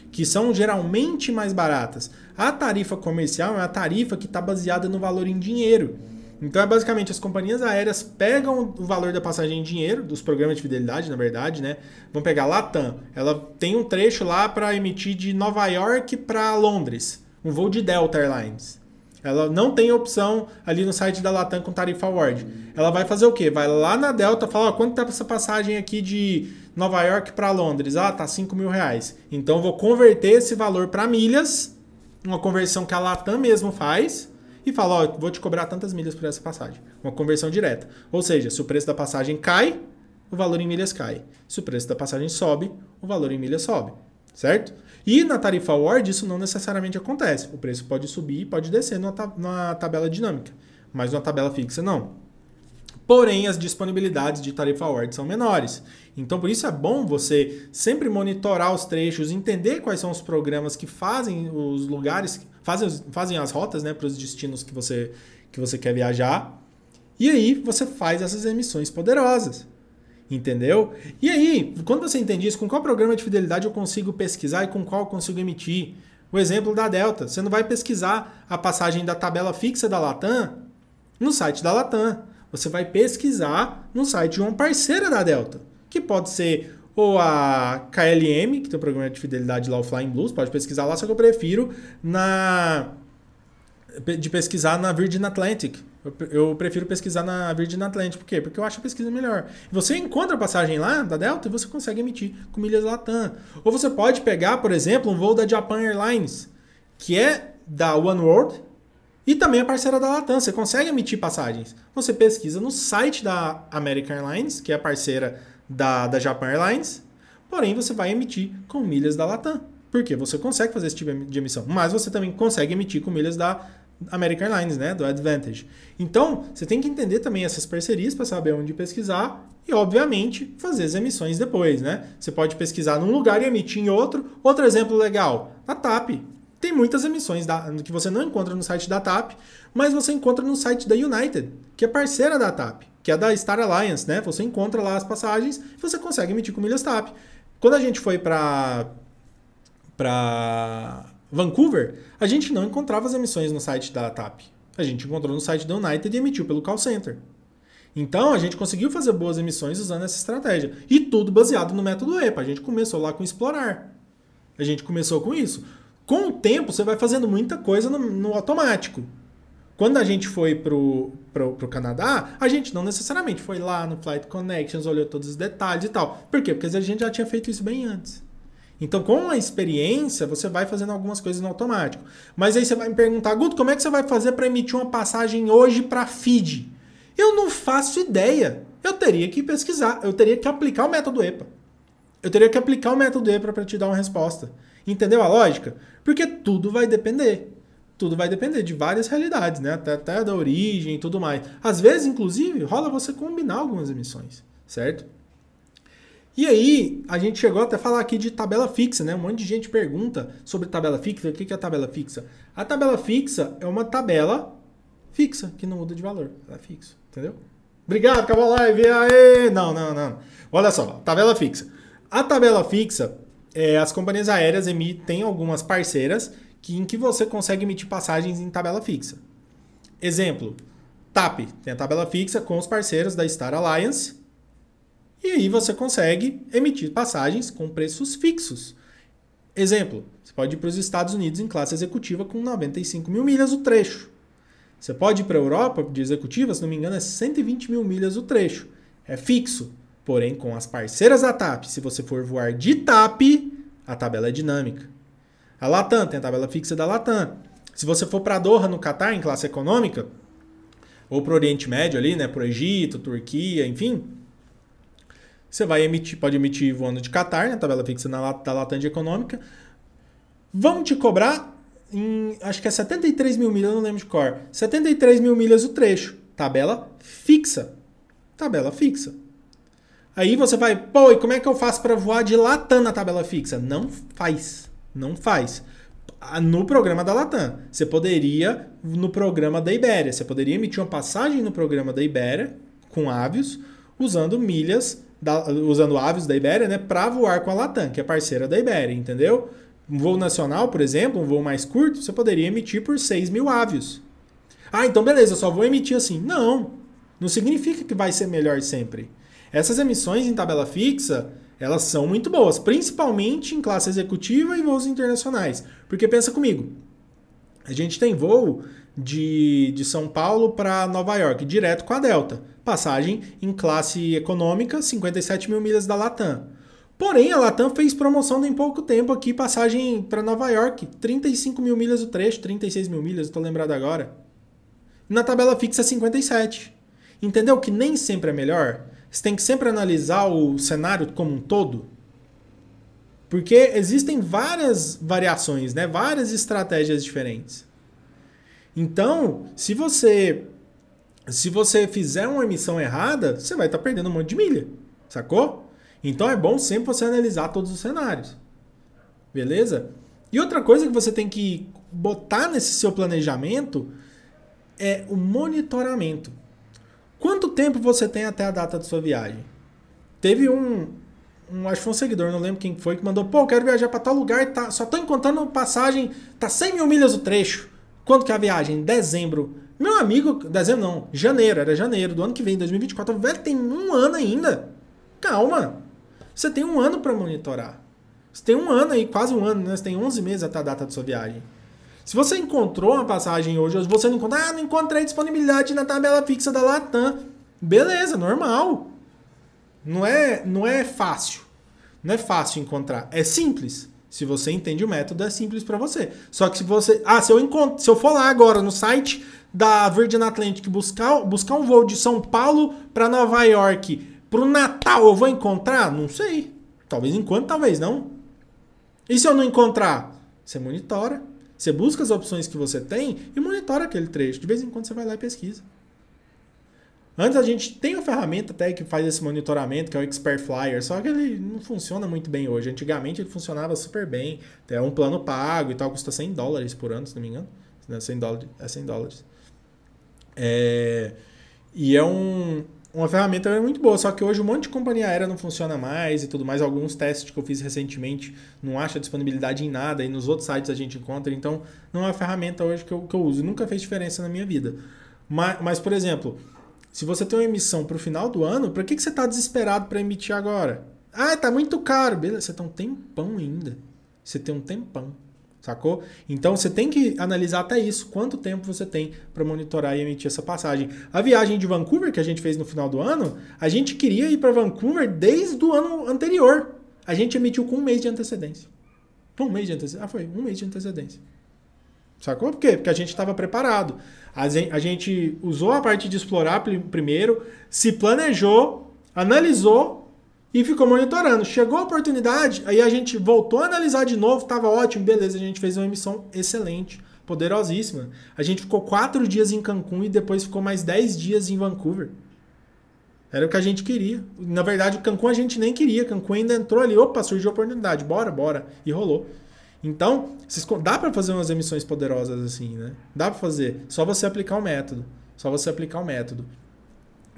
que são geralmente mais baratas. A tarifa comercial é a tarifa que está baseada no valor em dinheiro. Então é basicamente as companhias aéreas pegam o valor da passagem em dinheiro, dos programas de fidelidade, na verdade, né? Vão pegar Latam. Ela tem um trecho lá para emitir de Nova York para Londres, um voo de Delta Airlines. Ela não tem opção ali no site da Latam com tarifa award. Ela vai fazer o quê? Vai lá na Delta fala: quanto tá essa passagem aqui de Nova York para Londres? Ah, tá 5 mil reais. Então vou converter esse valor para milhas, uma conversão que a Latam mesmo faz e fala, ó, vou te cobrar tantas milhas por essa passagem. Uma conversão direta. Ou seja, se o preço da passagem cai, o valor em milhas cai. Se o preço da passagem sobe, o valor em milhas sobe. certo? E na tarifa Word isso não necessariamente acontece. O preço pode subir e pode descer numa, tabela dinâmica, mas numa tabela fixa não. Porém, as disponibilidades de tarifa Word são menores. Então, por isso é bom você sempre monitorar os trechos, entender quais são os programas que fazem os lugares, fazem, fazem as rotas né, para os destinos que você, que você quer viajar. E aí você faz essas emissões poderosas. Entendeu? E aí, quando você entende isso, com qual programa de fidelidade eu consigo pesquisar e com qual eu consigo emitir? O exemplo da Delta. Você não vai pesquisar a passagem da tabela fixa da Latam no site da Latam. Você vai pesquisar no site de uma parceira da Delta, que pode ser ou a KLM, que tem um programa de fidelidade lá, o Flying Blues, pode pesquisar lá, só que eu prefiro na de pesquisar na Virgin Atlantic, eu prefiro pesquisar na Virgin Atlantic. Por quê? Porque eu acho a pesquisa melhor. Você encontra a passagem lá da Delta e você consegue emitir com milhas Latam. Ou você pode pegar, por exemplo, um voo da Japan Airlines, que é da One World e também é parceira da Latam. Você consegue emitir passagens. Você pesquisa no site da American Airlines, que é parceira da, da Japan Airlines, porém você vai emitir com milhas da Latam. Porque você consegue fazer esse tipo de emissão. Mas você também consegue emitir com milhas da American Airlines, né, do Advantage. Então, você tem que entender também essas parcerias para saber onde pesquisar e, obviamente, fazer as emissões depois, né? Você pode pesquisar num lugar e emitir em outro. Outro exemplo legal, a TAP. Tem muitas emissões da, que você não encontra no site da TAP, mas você encontra no site da United, que é parceira da TAP, que é da Star Alliance, né? Você encontra lá as passagens e você consegue emitir com milhas TAP. Quando a gente foi para para Vancouver, a gente não encontrava as emissões no site da TAP. A gente encontrou no site da United e emitiu pelo call center. Então a gente conseguiu fazer boas emissões usando essa estratégia. E tudo baseado no método EPA. A gente começou lá com explorar. A gente começou com isso. Com o tempo, você vai fazendo muita coisa no, no automático. Quando a gente foi pro, pro, pro Canadá, a gente não necessariamente foi lá no Flight Connections, olhou todos os detalhes e tal. Por quê? Porque a gente já tinha feito isso bem antes. Então, com a experiência, você vai fazendo algumas coisas no automático. Mas aí você vai me perguntar, Guto, como é que você vai fazer para emitir uma passagem hoje para feed? Eu não faço ideia. Eu teria que pesquisar, eu teria que aplicar o método EPA. Eu teria que aplicar o método EPA para te dar uma resposta. Entendeu a lógica? Porque tudo vai depender. Tudo vai depender de várias realidades, né? Até, até da origem e tudo mais. Às vezes, inclusive, rola você combinar algumas emissões, certo? E aí, a gente chegou até a falar aqui de tabela fixa, né? Um monte de gente pergunta sobre tabela fixa. O que é a tabela fixa? A tabela fixa é uma tabela fixa, que não muda de valor. Ela é fixa, entendeu? Obrigado, acabou a live. Aê! Não, não, não. Olha só, tabela fixa. A tabela fixa, é, as companhias aéreas emitem algumas parceiras que, em que você consegue emitir passagens em tabela fixa. Exemplo, TAP tem a tabela fixa com os parceiros da Star Alliance e aí você consegue emitir passagens com preços fixos. Exemplo, você pode ir para os Estados Unidos em classe executiva com 95 mil milhas o trecho. Você pode ir para a Europa de executiva, se não me engano, é 120 mil milhas o trecho. É fixo. Porém, com as parceiras da TAP, se você for voar de TAP, a tabela é dinâmica. A Latam tem a tabela fixa da Latam. Se você for para Doha, no Catar, em classe econômica, ou para o Oriente Médio ali, né, para o Egito, Turquia, enfim, você vai emitir, pode emitir voando de Qatar, na tabela fixa na, da Latam de Econômica. Vão te cobrar em, acho que é 73 mil milhas, não lembro de cor. 73 mil milhas o trecho. Tabela fixa. Tabela fixa. Aí você vai, pô, e como é que eu faço para voar de Latam na tabela fixa? Não faz. Não faz. No programa da Latam. Você poderia, no programa da Ibéria, você poderia emitir uma passagem no programa da Ibéria, com Avios, usando milhas da, usando aves da Ibéria, né, para voar com a Latam, que é parceira da Ibéria, entendeu? Um voo nacional, por exemplo, um voo mais curto, você poderia emitir por 6 mil avios. Ah, então beleza, eu só vou emitir assim. Não, não significa que vai ser melhor sempre. Essas emissões em tabela fixa, elas são muito boas, principalmente em classe executiva e voos internacionais. Porque pensa comigo, a gente tem voo de, de São Paulo para Nova York, direto com a Delta. Passagem em classe econômica, 57 mil milhas da Latam. Porém, a Latam fez promoção em pouco tempo aqui, passagem para Nova York, 35 mil milhas o trecho, 36 mil milhas, estou lembrado agora. Na tabela fixa, 57. Entendeu que nem sempre é melhor? Você tem que sempre analisar o cenário como um todo. Porque existem várias variações, né? Várias estratégias diferentes. Então, se você se você fizer uma emissão errada, você vai estar tá perdendo um monte de milha, sacou? Então é bom sempre você analisar todos os cenários. Beleza? E outra coisa que você tem que botar nesse seu planejamento é o monitoramento. Quanto tempo você tem até a data da sua viagem? Teve um, um acho que foi um seguidor, não lembro quem foi, que mandou, pô, quero viajar para tal lugar, tá, só tô encontrando passagem, tá 100 mil milhas o trecho. Quanto que é a viagem? Dezembro. Meu amigo, dezembro não, janeiro, era janeiro do ano que vem, 2024. Velho, tem um ano ainda. Calma. Você tem um ano para monitorar. Você tem um ano aí, quase um ano, né? Você tem 11 meses até a data da sua viagem. Se você encontrou uma passagem hoje, você não encontrou, ah, não encontrei disponibilidade na tabela fixa da Latam. Beleza, normal. Não é, não é fácil. Não é fácil encontrar. É simples. Se você entende o método, é simples para você. Só que se você. Ah, se eu, encontro, se eu for lá agora no site da Virgin Atlantic buscar, buscar um voo de São Paulo para Nova York pro Natal, eu vou encontrar? Não sei. Talvez enquanto, talvez não. E se eu não encontrar? Você monitora. Você busca as opções que você tem e monitora aquele trecho. De vez em quando você vai lá e pesquisa. Antes a gente tem uma ferramenta até que faz esse monitoramento, que é o Expert Flyer, só que ele não funciona muito bem hoje. Antigamente ele funcionava super bem. É um plano pago e tal, custa 100 dólares por ano, se não me engano. 100 dólares, é 100 dólares. É, e é um, uma ferramenta muito boa, só que hoje um monte de companhia aérea não funciona mais e tudo mais. Alguns testes que eu fiz recentemente não acha disponibilidade em nada e nos outros sites a gente encontra. Então não é uma ferramenta hoje que eu, que eu uso. Nunca fez diferença na minha vida. Mas, mas por exemplo se você tem uma emissão para o final do ano, para que, que você está desesperado para emitir agora? Ah, tá muito caro. Beleza, você tem um tempão ainda. Você tem um tempão. Sacou? Então você tem que analisar até isso, quanto tempo você tem para monitorar e emitir essa passagem. A viagem de Vancouver que a gente fez no final do ano, a gente queria ir para Vancouver desde o ano anterior. A gente emitiu com um mês de antecedência. Um mês de antecedência. Ah, foi um mês de antecedência. Sacou? Por quê? Porque a gente estava preparado. A gente usou a parte de explorar primeiro, se planejou, analisou e ficou monitorando. Chegou a oportunidade, aí a gente voltou a analisar de novo, estava ótimo, beleza, a gente fez uma emissão excelente, poderosíssima. A gente ficou quatro dias em Cancún e depois ficou mais dez dias em Vancouver. Era o que a gente queria. Na verdade, o Cancún a gente nem queria. Cancún ainda entrou ali, opa, surgiu a oportunidade, bora, bora. E rolou. Então, dá para fazer umas emissões poderosas assim, né? Dá para fazer. Só você aplicar o método. Só você aplicar o método.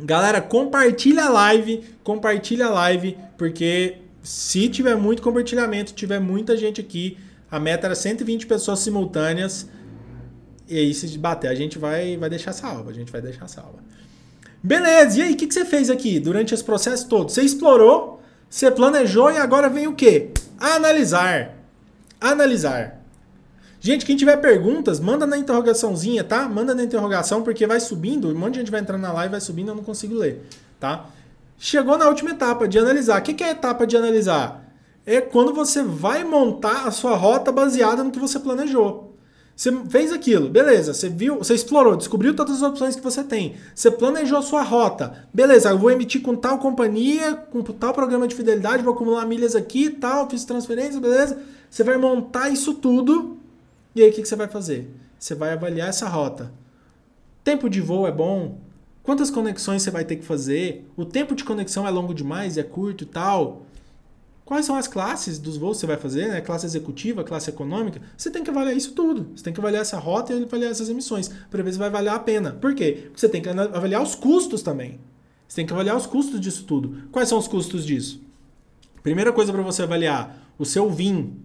Galera, compartilha a live, compartilha a live, porque se tiver muito compartilhamento, tiver muita gente aqui, a meta era 120 pessoas simultâneas. E aí, se bater, a gente vai, vai deixar salva. A gente vai deixar salva. Beleza, e aí, o que, que você fez aqui durante esse processo todo? Você explorou, você planejou e agora vem o quê? Analisar analisar. Gente, quem tiver perguntas, manda na interrogaçãozinha, tá? Manda na interrogação, porque vai subindo, um monte de gente vai entrando na live, vai subindo, eu não consigo ler, tá? Chegou na última etapa de analisar. O que é a etapa de analisar? É quando você vai montar a sua rota baseada no que você planejou. Você fez aquilo, beleza, você viu, você explorou, descobriu todas as opções que você tem. Você planejou a sua rota. Beleza, eu vou emitir com tal companhia, com tal programa de fidelidade, vou acumular milhas aqui, tal, fiz transferência, beleza? Você vai montar isso tudo e aí o que, você vai fazer? Você vai avaliar essa rota. Tempo de voo é bom? Quantas conexões você vai ter que fazer? O tempo de conexão é longo demais, é curto e tal? Quais são as classes dos voos que você vai fazer, né? Classe executiva, classe econômica. Você tem que avaliar isso tudo. Você tem que avaliar essa rota e avaliar essas emissões para ver se vai valer a pena. Por quê? Porque você tem que avaliar os custos também. Você tem que avaliar os custos disso tudo. Quais são os custos disso? Primeira coisa para você avaliar, o seu VIN.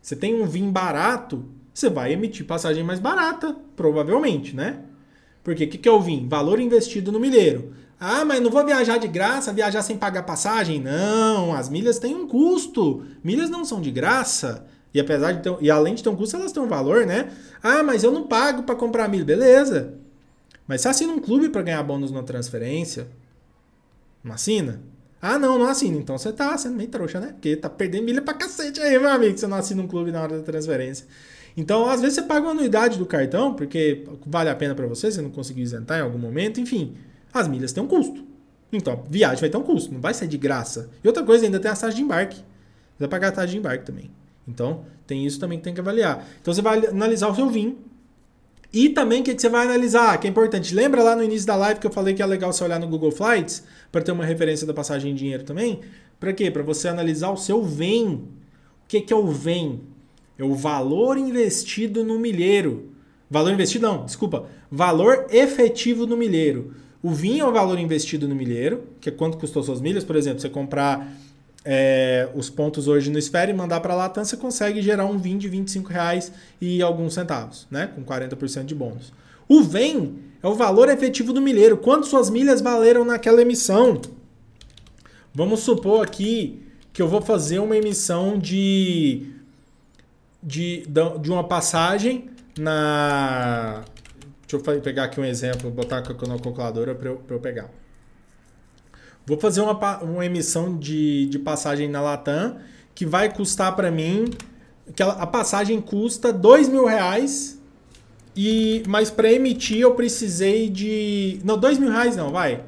Você tem um VIN barato, você vai emitir passagem mais barata, provavelmente, né? Porque o que, que o VIN? Valor investido no milheiro. Ah, mas não vou viajar de graça, viajar sem pagar passagem? Não, as milhas têm um custo. Milhas não são de graça. E apesar de ter, e além de ter um custo, elas têm um valor, né? Ah, mas eu não pago para comprar milha. Beleza. Mas você assina um clube para ganhar bônus na transferência? Não assina? Ah, não, não assina. Então você tá sendo meio trouxa, né? Porque tá perdendo milha pra cacete aí, meu amigo, que você não assina um clube na hora da transferência. Então, às vezes você paga uma anuidade do cartão, porque vale a pena para você, você não conseguiu isentar em algum momento, enfim. As milhas têm um custo. Então, viagem vai ter um custo, não vai ser de graça. E outra coisa, ainda tem a taxa de embarque. vai pagar a taxa de embarque também. Então, tem isso também que tem que avaliar. Então, você vai analisar o seu VIN. E também o que, que você vai analisar, que é importante. Lembra lá no início da live que eu falei que é legal você olhar no Google Flights para ter uma referência da passagem em dinheiro também? Para quê? Para você analisar o seu VEM. O que, que é o VEM? É o valor investido no milheiro. Valor investido não, desculpa. Valor efetivo no milheiro. O VIN é o valor investido no milheiro, que é quanto custou suas milhas. Por exemplo, você comprar é, os pontos hoje no Sphere e mandar para a Latam, você consegue gerar um VIN de 25 reais e alguns centavos, né? com 40% de bônus. O VEM é o valor efetivo do milheiro. Quanto suas milhas valeram naquela emissão? Vamos supor aqui que eu vou fazer uma emissão de, de, de uma passagem na Deixa eu pegar aqui um exemplo, botar na calculadora para eu, eu pegar. Vou fazer uma, uma emissão de, de passagem na Latam que vai custar para mim. Que a, passagem custa dois mil reais. E, mas para emitir eu precisei de. Não, dois mil reais não, vai.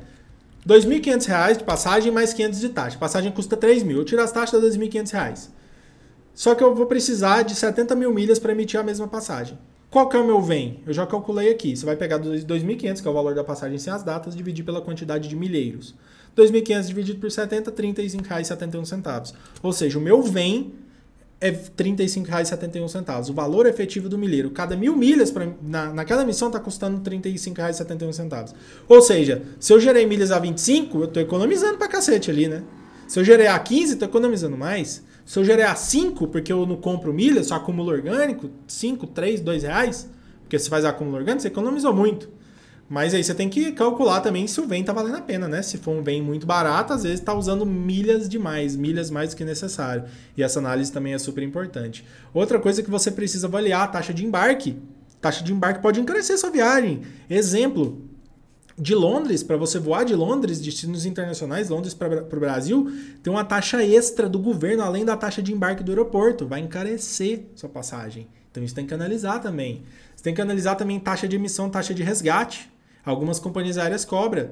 2.500 reais de passagem mais 500 de taxa. A passagem custa 3 mil. Eu tiro as taxas de 2.500 reais. Só que eu vou precisar de 70 mil milhas para emitir a mesma passagem. Qual que é o meu VEM? Eu já calculei aqui. Você vai pegar 2.500, que é o valor da passagem sem as datas, dividir pela quantidade de milheiros. 2.500 dividido por 70, R$ 35,71. Ou seja, o meu VEM é R$ 35,71. O valor efetivo do milheiro. Cada mil milhas pra, na, naquela missão está custando R$ 35,71. Ou seja, se eu gerei milhas a 25, eu estou economizando pra cacete ali, né? Se eu gerei a 15, estou economizando mais. Se eu gerar 5, porque eu não compro milha, só acumulo orgânico, 5, 3, 2 reais, porque você faz acúmulo orgânico, você economizou muito. Mas aí você tem que calcular também se o bem está valendo a pena, né? Se for um bem muito barato, às vezes está usando milhas demais, milhas mais do que necessário. E essa análise também é super importante. Outra coisa que você precisa avaliar a taxa de embarque. Taxa de embarque pode encarecer sua viagem. Exemplo, de Londres, para você voar de Londres, destinos internacionais, Londres para o Brasil, tem uma taxa extra do governo, além da taxa de embarque do aeroporto. Vai encarecer sua passagem. Então isso tem que analisar também. Você tem que analisar também taxa de emissão, taxa de resgate. Algumas companhias aéreas cobram.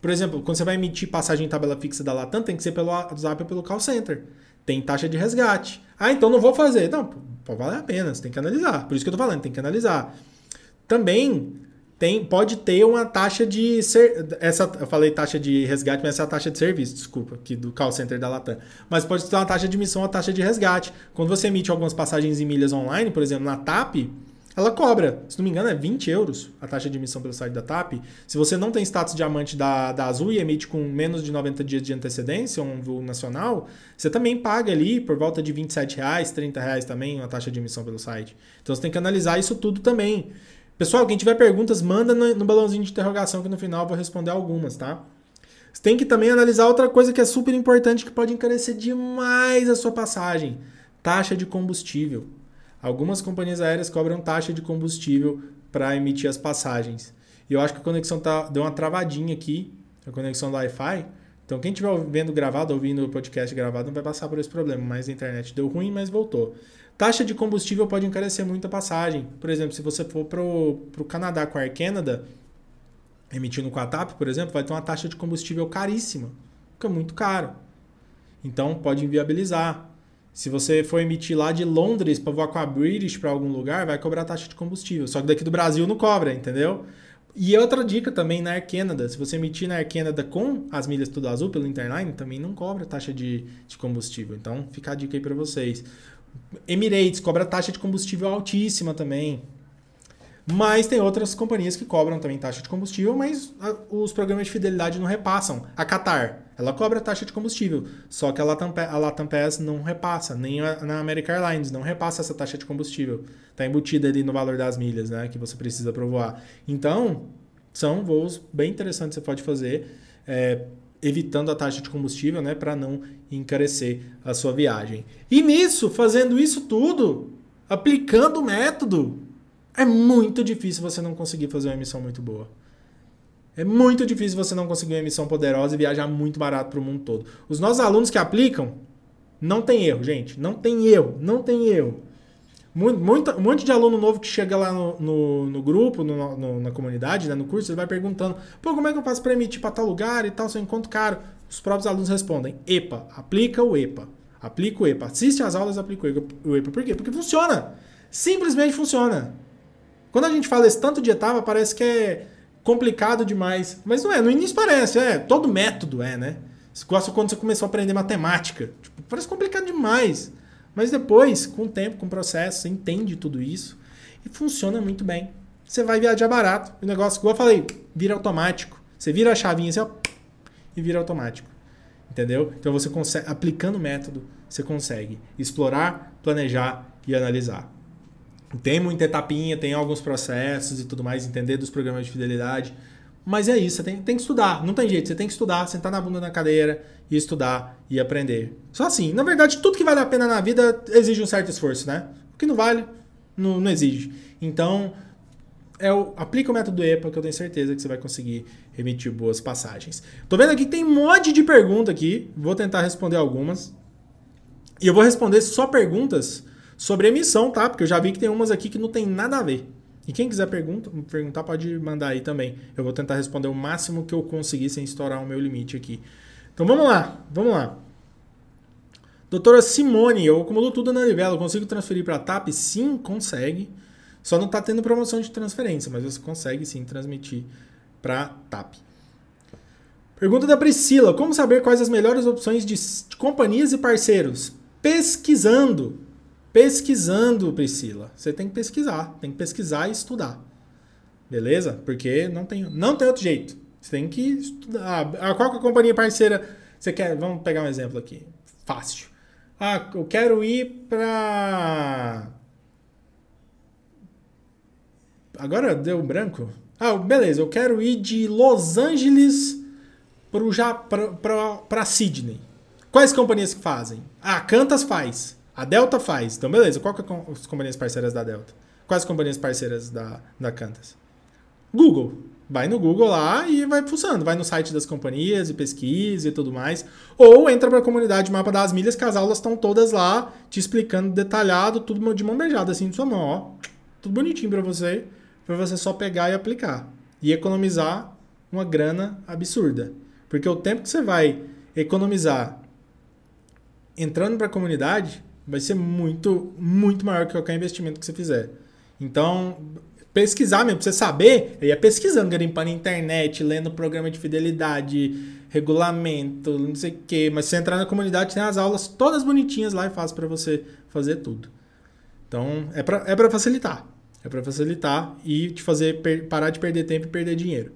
Por exemplo, quando você vai emitir passagem em tabela fixa da Latam, tem que ser pelo WhatsApp ou pelo call center. Tem taxa de resgate. Ah, então não vou fazer. Não, pode valer a pena, você tem que analisar. Por isso que eu tô falando, tem que analisar. Também tem, pode ter uma taxa de ser, essa eu falei taxa de resgate, mas essa é a taxa de serviço, desculpa, aqui do call center da Latam. Mas pode ter uma taxa de emissão, uma taxa de resgate. Quando você emite algumas passagens em milhas online, por exemplo, na TAP, ela cobra, se não me engano, é 20 euros a taxa de emissão pelo site da TAP. Se você não tem status diamante da, da Azul e emite com menos de 90 dias de antecedência, um voo nacional, você também paga ali por volta de 27 reais, 30 reais também uma taxa de emissão pelo site. Então você tem que analisar isso tudo também. Pessoal, quem tiver perguntas, manda no, no balãozinho de interrogação que no final eu vou responder algumas, tá? Você tem que também analisar outra coisa que é super importante que pode encarecer demais a sua passagem: taxa de combustível. Algumas companhias aéreas cobram taxa de combustível para emitir as passagens. E eu acho que a conexão tá, deu uma travadinha aqui, a conexão do Wi-Fi. Então, quem estiver vendo gravado, ouvindo o podcast gravado, não vai passar por esse problema. Mas a internet deu ruim, mas voltou. Taxa de combustível pode encarecer muito a passagem. Por exemplo, se você for para o Canadá com a Air Canada, emitindo com a TAP, por exemplo, vai ter uma taxa de combustível caríssima, que é muito caro. Então pode inviabilizar. Se você for emitir lá de Londres para voar com a British para algum lugar, vai cobrar taxa de combustível. Só que daqui do Brasil não cobra, entendeu? E outra dica também na Air Canada, se você emitir na Air Canada com as milhas tudo azul pelo Interline, também não cobra taxa de, de combustível. Então fica a dica aí para vocês. Emirates cobra taxa de combustível altíssima também. Mas tem outras companhias que cobram também taxa de combustível, mas os programas de fidelidade não repassam. A Qatar, ela cobra taxa de combustível, só que a Latam, a Latam Pass não repassa, nem a, na American Airlines não repassa essa taxa de combustível. Está embutida ali no valor das milhas, né, que você precisa provar. Então, são voos bem interessantes que você pode fazer. É, evitando a taxa de combustível, né, para não encarecer a sua viagem. E nisso, fazendo isso tudo, aplicando o método, é muito difícil você não conseguir fazer uma emissão muito boa. É muito difícil você não conseguir uma emissão poderosa e viajar muito barato para o mundo todo. Os nossos alunos que aplicam, não tem erro, gente. Não tem erro, não tem erro. Muito, um monte de aluno novo que chega lá no, no, no grupo, no, no, na comunidade, né, no curso, ele vai perguntando: pô, como é que eu faço para emitir para tal lugar e tal, se eu encontro caro? Os próprios alunos respondem: EPA, aplica o EPA. Aplica o EPA. Assiste as aulas, aplica o EPA. Por quê? Porque funciona. Simplesmente funciona. Quando a gente fala esse tanto de etapa, parece que é complicado demais. Mas não é. No início parece. É. Todo método é, né? Gosta quando você começou a aprender matemática. Tipo, parece complicado demais. Mas depois, com o tempo, com o processo, você entende tudo isso e funciona muito bem. Você vai viajar barato. O negócio, igual eu falei, vira automático. Você vira a chavinha assim, ó, e vira automático. Entendeu? Então você consegue, aplicando o método, você consegue explorar, planejar e analisar. Tem muita etapinha, tem alguns processos e tudo mais, entender dos programas de fidelidade. Mas é isso, você tem, tem que estudar, não tem jeito, você tem que estudar, sentar na bunda na cadeira e estudar e aprender. Só assim, na verdade, tudo que vale a pena na vida exige um certo esforço, né? O que não vale, não, não exige. Então, é o, aplica o método EPA que eu tenho certeza que você vai conseguir emitir boas passagens. Tô vendo aqui que tem um monte de pergunta aqui, vou tentar responder algumas. E eu vou responder só perguntas sobre emissão, tá? Porque eu já vi que tem umas aqui que não tem nada a ver. E quem quiser pergunta, perguntar, pode mandar aí também. Eu vou tentar responder o máximo que eu conseguir sem estourar o meu limite aqui. Então vamos lá, vamos lá. Doutora Simone, eu acumulo tudo na Livelo, consigo transferir para a TAP? Sim, consegue. Só não está tendo promoção de transferência, mas você consegue sim transmitir para TAP. Pergunta da Priscila: Como saber quais as melhores opções de companhias e parceiros? Pesquisando. Pesquisando, Priscila. Você tem que pesquisar, tem que pesquisar e estudar. Beleza? Porque não tem, não tem outro jeito. Você tem que estudar. Ah, qual que é a companhia parceira você quer? Vamos pegar um exemplo aqui. Fácil. Ah, eu quero ir para. Agora deu branco. Ah, beleza. Eu quero ir de Los Angeles para Sydney. Quais companhias que fazem? Ah, Cantas faz. A Delta faz. Então, beleza. Qual que é as companhias parceiras da Delta? Quais companhias parceiras da, da Cantas? Google. Vai no Google lá e vai pulsando. Vai no site das companhias e pesquisa e tudo mais. Ou entra para a comunidade Mapa das Milhas, que as aulas estão todas lá, te explicando detalhado, tudo de mão beijada, assim, de sua mão. Ó. Tudo bonitinho para você, para você só pegar e aplicar. E economizar uma grana absurda. Porque o tempo que você vai economizar entrando para a comunidade vai ser muito, muito maior que qualquer investimento que você fizer. Então, pesquisar mesmo, pra você saber, eu ia pesquisando, garimpando na internet, lendo programa de fidelidade, regulamento, não sei o quê. Mas se você entrar na comunidade, tem as aulas todas bonitinhas lá e fácil para você fazer tudo. Então, é para é pra facilitar. É para facilitar e te fazer parar de perder tempo e perder dinheiro.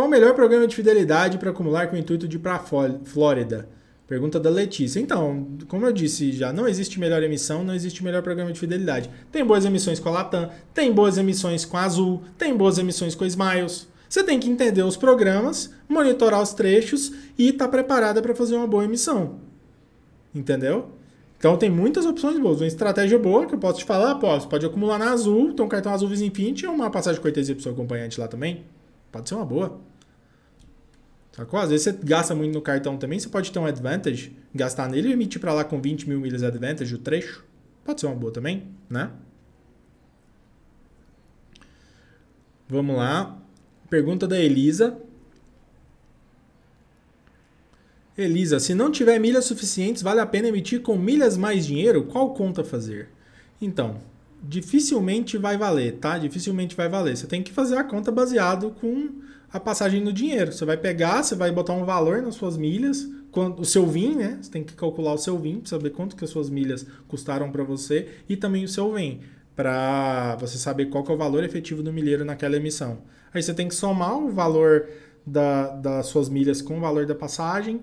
Qual o melhor programa de fidelidade para acumular com o intuito de ir para Flórida? Pergunta da Letícia. Então, como eu disse já, não existe melhor emissão, não existe melhor programa de fidelidade. Tem boas emissões com a Latam, tem boas emissões com a Azul, tem boas emissões com a Smiles. Você tem que entender os programas, monitorar os trechos e estar tá preparada para fazer uma boa emissão. Entendeu? Então tem muitas opções boas. Uma estratégia boa que eu posso te falar, você pode acumular na Azul, tem um cartão Azul Visa Infinity e uma passagem cortesia para o seu acompanhante lá também. Pode ser uma boa. Sacou? Às vezes você gasta muito no cartão também, você pode ter um advantage, gastar nele e emitir para lá com 20 mil milhas advantage o trecho. Pode ser uma boa também, né? Vamos lá. Pergunta da Elisa. Elisa, se não tiver milhas suficientes, vale a pena emitir com milhas mais dinheiro? Qual conta fazer? Então, dificilmente vai valer, tá? Dificilmente vai valer. Você tem que fazer a conta baseado com a passagem no dinheiro. Você vai pegar, você vai botar um valor nas suas milhas, o seu VIN, né? Você tem que calcular o seu VIN para saber quanto que as suas milhas custaram para você e também o seu VIN para você saber qual é o valor efetivo do milheiro naquela emissão. Aí você tem que somar o valor da, das suas milhas com o valor da passagem,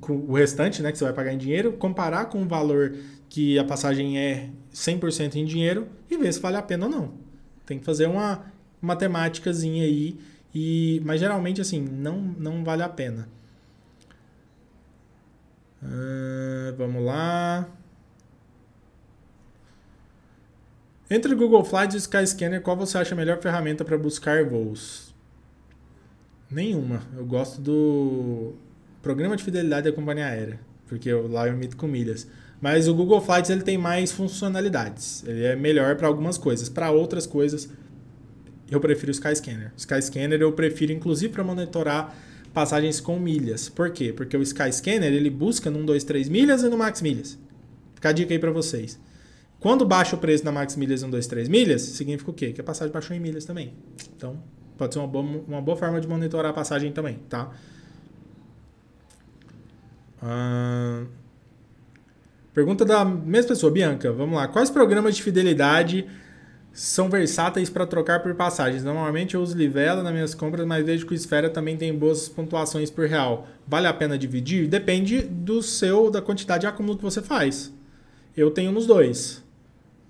com o restante, né, que você vai pagar em dinheiro, comparar com o valor que a passagem é 100% em dinheiro e ver se vale a pena ou não. Tem que fazer uma matemáticazinha aí, e, mas geralmente assim, não, não vale a pena. Uh, vamos lá. Entre o Google Flights e o Skyscanner, qual você acha a melhor ferramenta para buscar voos? Nenhuma. Eu gosto do programa de fidelidade da companhia aérea, porque eu, lá eu emito com milhas. Mas o Google Flights ele tem mais funcionalidades. Ele é melhor para algumas coisas. Para outras coisas, eu prefiro o Skyscanner. O Skyscanner eu prefiro inclusive para monitorar passagens com milhas. Por quê? Porque o Skyscanner ele busca no 1, 2, 3 milhas e no Max Milhas. Fica a dica aí para vocês. Quando baixa o preço na Max Milhas 1, 2, 3 milhas, significa o quê? Que a passagem baixou em milhas também. Então, pode ser uma boa, uma boa forma de monitorar a passagem também, tá? Ah, pergunta da mesma pessoa, Bianca. Vamos lá. Quais programas de fidelidade são versáteis para trocar por passagens? Normalmente eu uso Livela nas minhas compras, mas vejo que o Esfera também tem boas pontuações por real. Vale a pena dividir? Depende do seu, da quantidade de acúmulo que você faz. Eu tenho nos dois.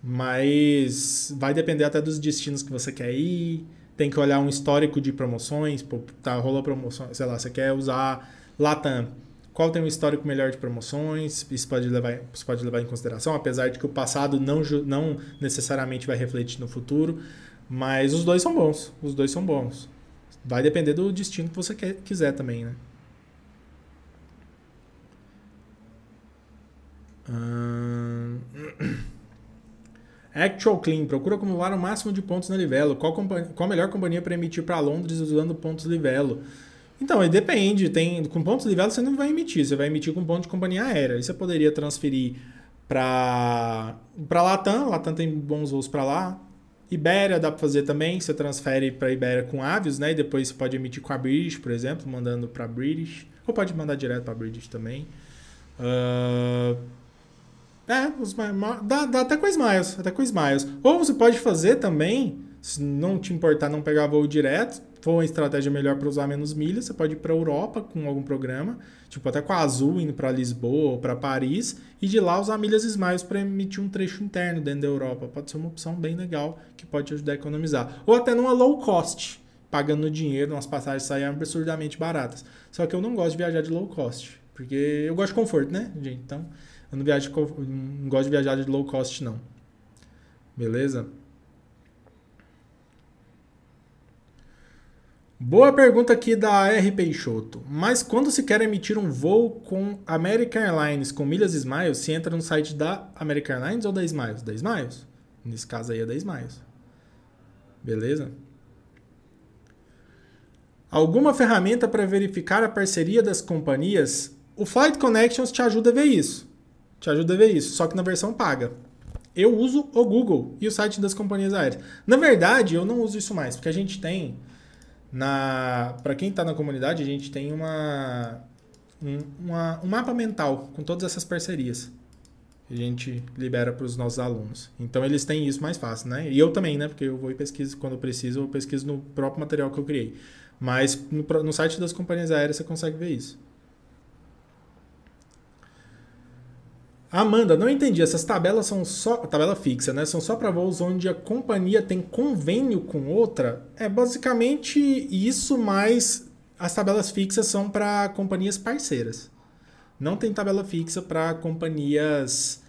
Mas vai depender até dos destinos que você quer ir. Tem que olhar um histórico de promoções. Pô, tá, rola promoção, sei lá, você quer usar Latam. Qual tem um histórico melhor de promoções? Isso pode levar, isso pode levar em consideração, apesar de que o passado não, não necessariamente vai refletir no futuro. Mas os dois são bons. Os dois são bons. Vai depender do destino que você quer, quiser também, né? Hum... Actual Clean procura acumular o máximo de pontos na Livelo. Qual, qual a melhor companhia para emitir para Londres usando pontos Livelo? Então, aí depende. Tem, com pontos Livelo você não vai emitir, você vai emitir com ponto de companhia aérea. Aí você poderia transferir para Latam. Latam tem bons voos para lá. Ibéria dá para fazer também. Você transfere para Ibéria com Avios, né? E depois você pode emitir com a British, por exemplo, mandando para British. Ou pode mandar direto para British também. Uh, é, os, dá, dá até com Smiles, até com Smiles. Ou você pode fazer também, se não te importar não pegar voo direto, for uma estratégia melhor para usar menos milhas, você pode ir para a Europa com algum programa, tipo até com a Azul indo para Lisboa ou para Paris, e de lá usar milhas Smiles para emitir um trecho interno dentro da Europa. Pode ser uma opção bem legal que pode te ajudar a economizar. Ou até numa low cost, pagando dinheiro, umas passagens saem absurdamente baratas. Só que eu não gosto de viajar de low cost, porque eu gosto de conforto, né, gente? Então, eu não, viajo, não gosto de viajar de low cost, não. Beleza? Boa pergunta aqui da R. Peixoto. Mas quando se quer emitir um voo com American Airlines com milhas Smiles, se entra no site da American Airlines ou da Smiles? Da Smiles. Nesse caso aí é da Smiles. Beleza? Alguma ferramenta para verificar a parceria das companhias? O Flight Connections te ajuda a ver isso te ajuda a ver isso, só que na versão paga. Eu uso o Google e o site das companhias aéreas. Na verdade, eu não uso isso mais, porque a gente tem na para quem está na comunidade, a gente tem uma um, uma, um mapa mental com todas essas parcerias a gente libera para os nossos alunos. Então eles têm isso mais fácil, né? E eu também, né? Porque eu vou e pesquiso quando preciso, eu pesquiso no próprio material que eu criei. Mas no, no site das companhias aéreas você consegue ver isso. Amanda, não entendi. Essas tabelas são só. Tabela fixa, né? São só para voos onde a companhia tem convênio com outra? É basicamente isso, mas as tabelas fixas são para companhias parceiras. Não tem tabela fixa para companhias.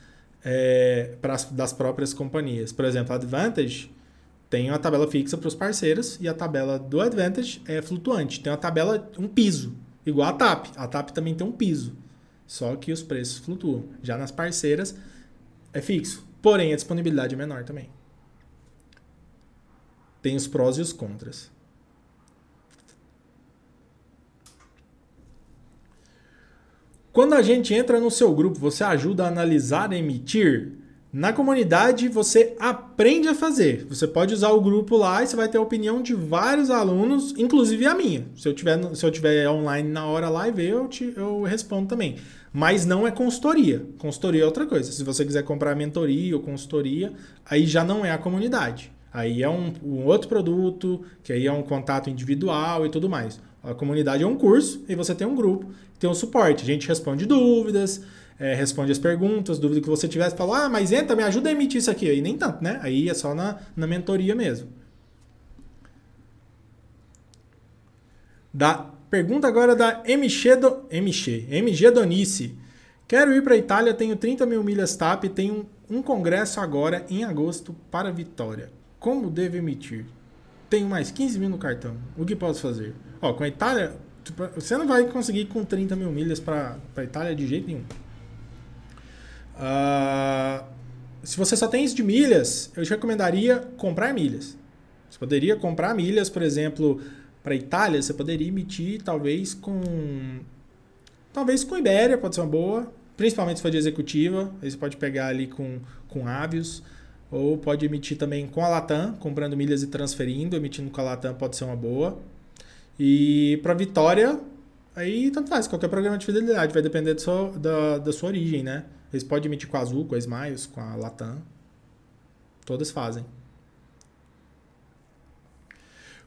É, das próprias companhias. Por exemplo, a Advantage tem uma tabela fixa para os parceiros e a tabela do Advantage é flutuante. Tem uma tabela, um piso, igual a TAP. A TAP também tem um piso. Só que os preços flutuam. Já nas parceiras é fixo. Porém, a disponibilidade é menor também. Tem os prós e os contras. Quando a gente entra no seu grupo, você ajuda a analisar e emitir? Na comunidade você aprende a fazer. Você pode usar o grupo lá e você vai ter a opinião de vários alunos, inclusive a minha. Se eu tiver, se eu tiver online na hora lá e ver, eu, te, eu respondo também. Mas não é consultoria. Consultoria é outra coisa. Se você quiser comprar mentoria ou consultoria, aí já não é a comunidade. Aí é um, um outro produto, que aí é um contato individual e tudo mais. A comunidade é um curso e você tem um grupo, tem um suporte. A gente responde dúvidas, é, responde as perguntas, dúvida que você tivesse, fala, ah, mas entra, me ajuda a emitir isso aqui. Aí nem tanto, né? Aí é só na, na mentoria mesmo. Da, pergunta agora da MG, do, MG, MG Donice. Quero ir para a Itália, tenho 30 mil milhas TAP e tenho um congresso agora em agosto para Vitória. Como devo emitir? Tenho mais 15 mil no cartão. O que posso fazer? Ó, com a Itália, você não vai conseguir com 30 mil milhas para a Itália de jeito nenhum. Uh, se você só tem isso de milhas, eu te recomendaria comprar milhas. Você poderia comprar milhas, por exemplo, para Itália, você poderia emitir talvez com talvez com Ibéria, pode ser uma boa, principalmente se for de executiva, aí você pode pegar ali com com Avios, ou pode emitir também com a Latam, comprando milhas e transferindo, emitindo com a Latam pode ser uma boa. E para Vitória, aí tanto faz, qualquer programa de fidelidade, vai depender sua, da, da sua origem, né? Eles podem emitir com a Azul, com a Smiles, com a Latam. Todas fazem.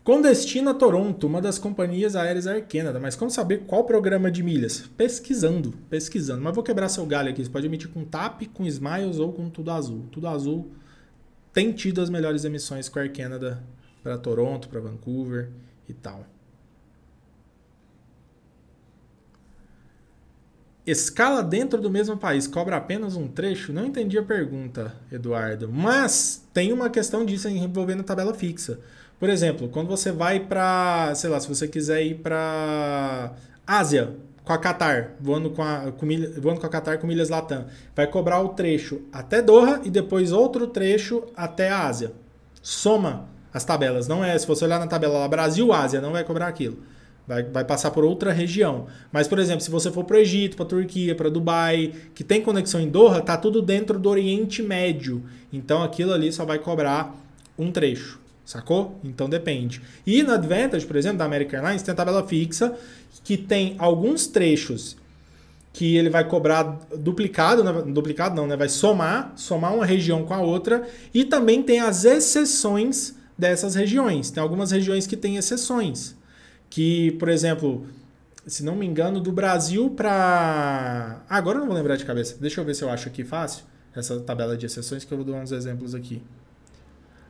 Com destino a Toronto, uma das companhias aéreas Air Canada. Mas como saber qual programa de milhas? Pesquisando, pesquisando. Mas vou quebrar seu galho aqui. Você pode emitir com TAP, com Smiles ou com Tudo Azul. Tudo Azul tem tido as melhores emissões com a Air Canada para Toronto, para Vancouver e tal. Escala dentro do mesmo país cobra apenas um trecho? Não entendi a pergunta, Eduardo. Mas tem uma questão disso envolvendo tabela fixa. Por exemplo, quando você vai para, sei lá, se você quiser ir para Ásia com a Qatar, voando com a, com milha, voando com a Qatar com milhas Latam, vai cobrar o trecho até Doha e depois outro trecho até a Ásia. Soma as tabelas, não é, se você olhar na tabela lá Brasil Ásia, não vai cobrar aquilo. Vai, vai passar por outra região. Mas, por exemplo, se você for para o Egito, para a Turquia, para Dubai, que tem conexão em Doha, tá tudo dentro do Oriente Médio. Então aquilo ali só vai cobrar um trecho. Sacou? Então depende. E na Advantage, por exemplo, da American Airlines, tem a tabela fixa que tem alguns trechos que ele vai cobrar duplicado, né? duplicado não, né? Vai somar, somar uma região com a outra e também tem as exceções dessas regiões. Tem algumas regiões que têm exceções. Que, por exemplo, se não me engano, do Brasil para. Ah, agora eu não vou lembrar de cabeça. Deixa eu ver se eu acho aqui fácil essa tabela de exceções que eu vou dar uns exemplos aqui.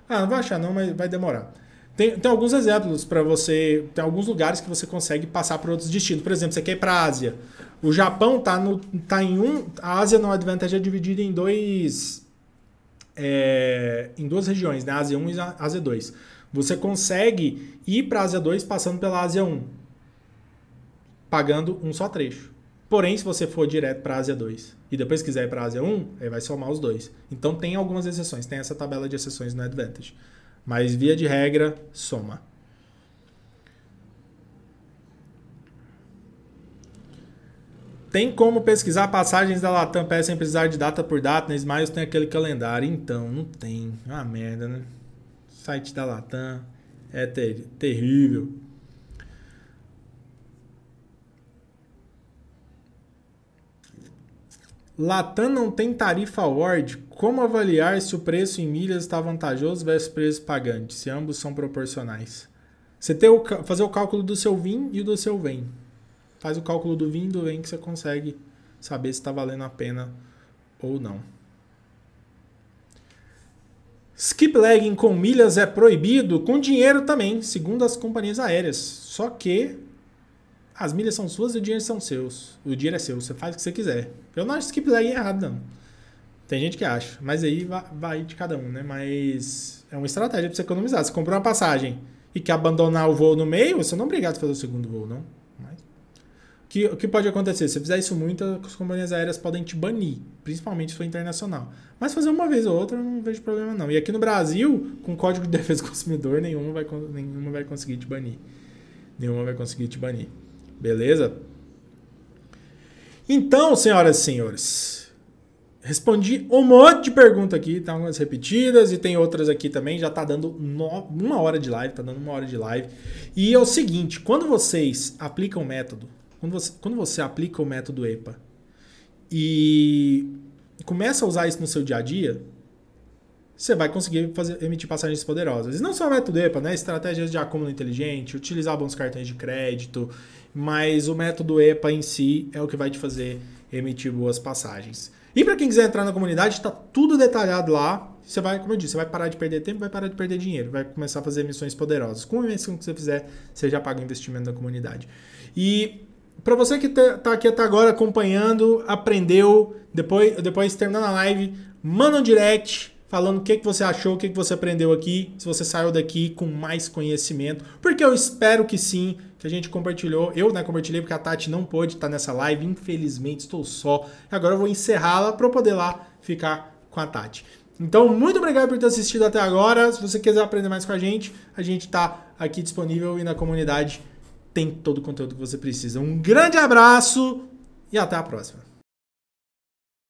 Ah, não vai achar não, mas vai demorar. Tem, tem alguns exemplos para você. Tem alguns lugares que você consegue passar para outros destinos. Por exemplo, você quer ir para a Ásia. O Japão tá, no, tá em um. A Ásia no Advantage é dividida em dois. É, em duas regiões, né? Ásia 1 e Ásia 2. Você consegue ir para a Ásia 2 passando pela Ásia 1, pagando um só trecho. Porém, se você for direto para a Ásia 2 e depois quiser ir para a Ásia 1, aí vai somar os dois. Então tem algumas exceções, tem essa tabela de exceções no Advantage. Mas via de regra, soma. Tem como pesquisar passagens da Latam PS sem precisar de data por data? Na Smiles tem aquele calendário. Então, não tem. É uma merda, né? Site da Latam é ter terrível. Latam não tem tarifa award. Como avaliar se o preço em milhas está vantajoso versus preço pagante, se ambos são proporcionais? Você tem o, fazer o cálculo do seu VIN e do seu VEM. Faz o cálculo do VIN e do VEM que você consegue saber se está valendo a pena ou não. Skip legging com milhas é proibido, com dinheiro também, segundo as companhias aéreas. Só que as milhas são suas e o dinheiro são seus. O dinheiro é seu, você faz o que você quiser. Eu não acho skip leg errado, não. Tem gente que acha, mas aí vai, de cada um, né? Mas é uma estratégia para você economizar. Você comprou uma passagem e quer abandonar o voo no meio, você não é obrigado a fazer o segundo voo, não. Que, o que pode acontecer? Se você fizer isso muito, as companhias aéreas podem te banir, principalmente se for internacional. Mas fazer uma vez ou outra, eu não vejo problema, não. E aqui no Brasil, com Código de Defesa do Consumidor, nenhuma vai, nenhuma vai conseguir te banir. Nenhuma vai conseguir te banir. Beleza? Então, senhoras e senhores, respondi um monte de pergunta aqui, tá umas repetidas e tem outras aqui também. Já tá dando no, uma hora de live, tá dando uma hora de live. E é o seguinte, quando vocês aplicam o método, quando você, quando você aplica o método EPA e começa a usar isso no seu dia a dia, você vai conseguir fazer, emitir passagens poderosas. E não só o método EPA, né? Estratégias de acúmulo inteligente, utilizar bons cartões de crédito, mas o método EPA em si é o que vai te fazer emitir boas passagens. E para quem quiser entrar na comunidade, está tudo detalhado lá. Você vai, como eu disse, você vai parar de perder tempo, vai parar de perder dinheiro, vai começar a fazer emissões poderosas. Com a emissão que você fizer, você já paga o investimento da comunidade. E para você que está aqui até agora acompanhando, aprendeu, depois, depois terminando a live, manda um direct falando o que, que você achou, o que, que você aprendeu aqui, se você saiu daqui com mais conhecimento, porque eu espero que sim, que a gente compartilhou. Eu né, compartilhei porque a Tati não pôde estar nessa live, infelizmente estou só. Agora eu vou encerrá-la para poder lá ficar com a Tati. Então, muito obrigado por ter assistido até agora. Se você quiser aprender mais com a gente, a gente está aqui disponível e na comunidade tem todo o conteúdo que você precisa. Um grande abraço e até a próxima.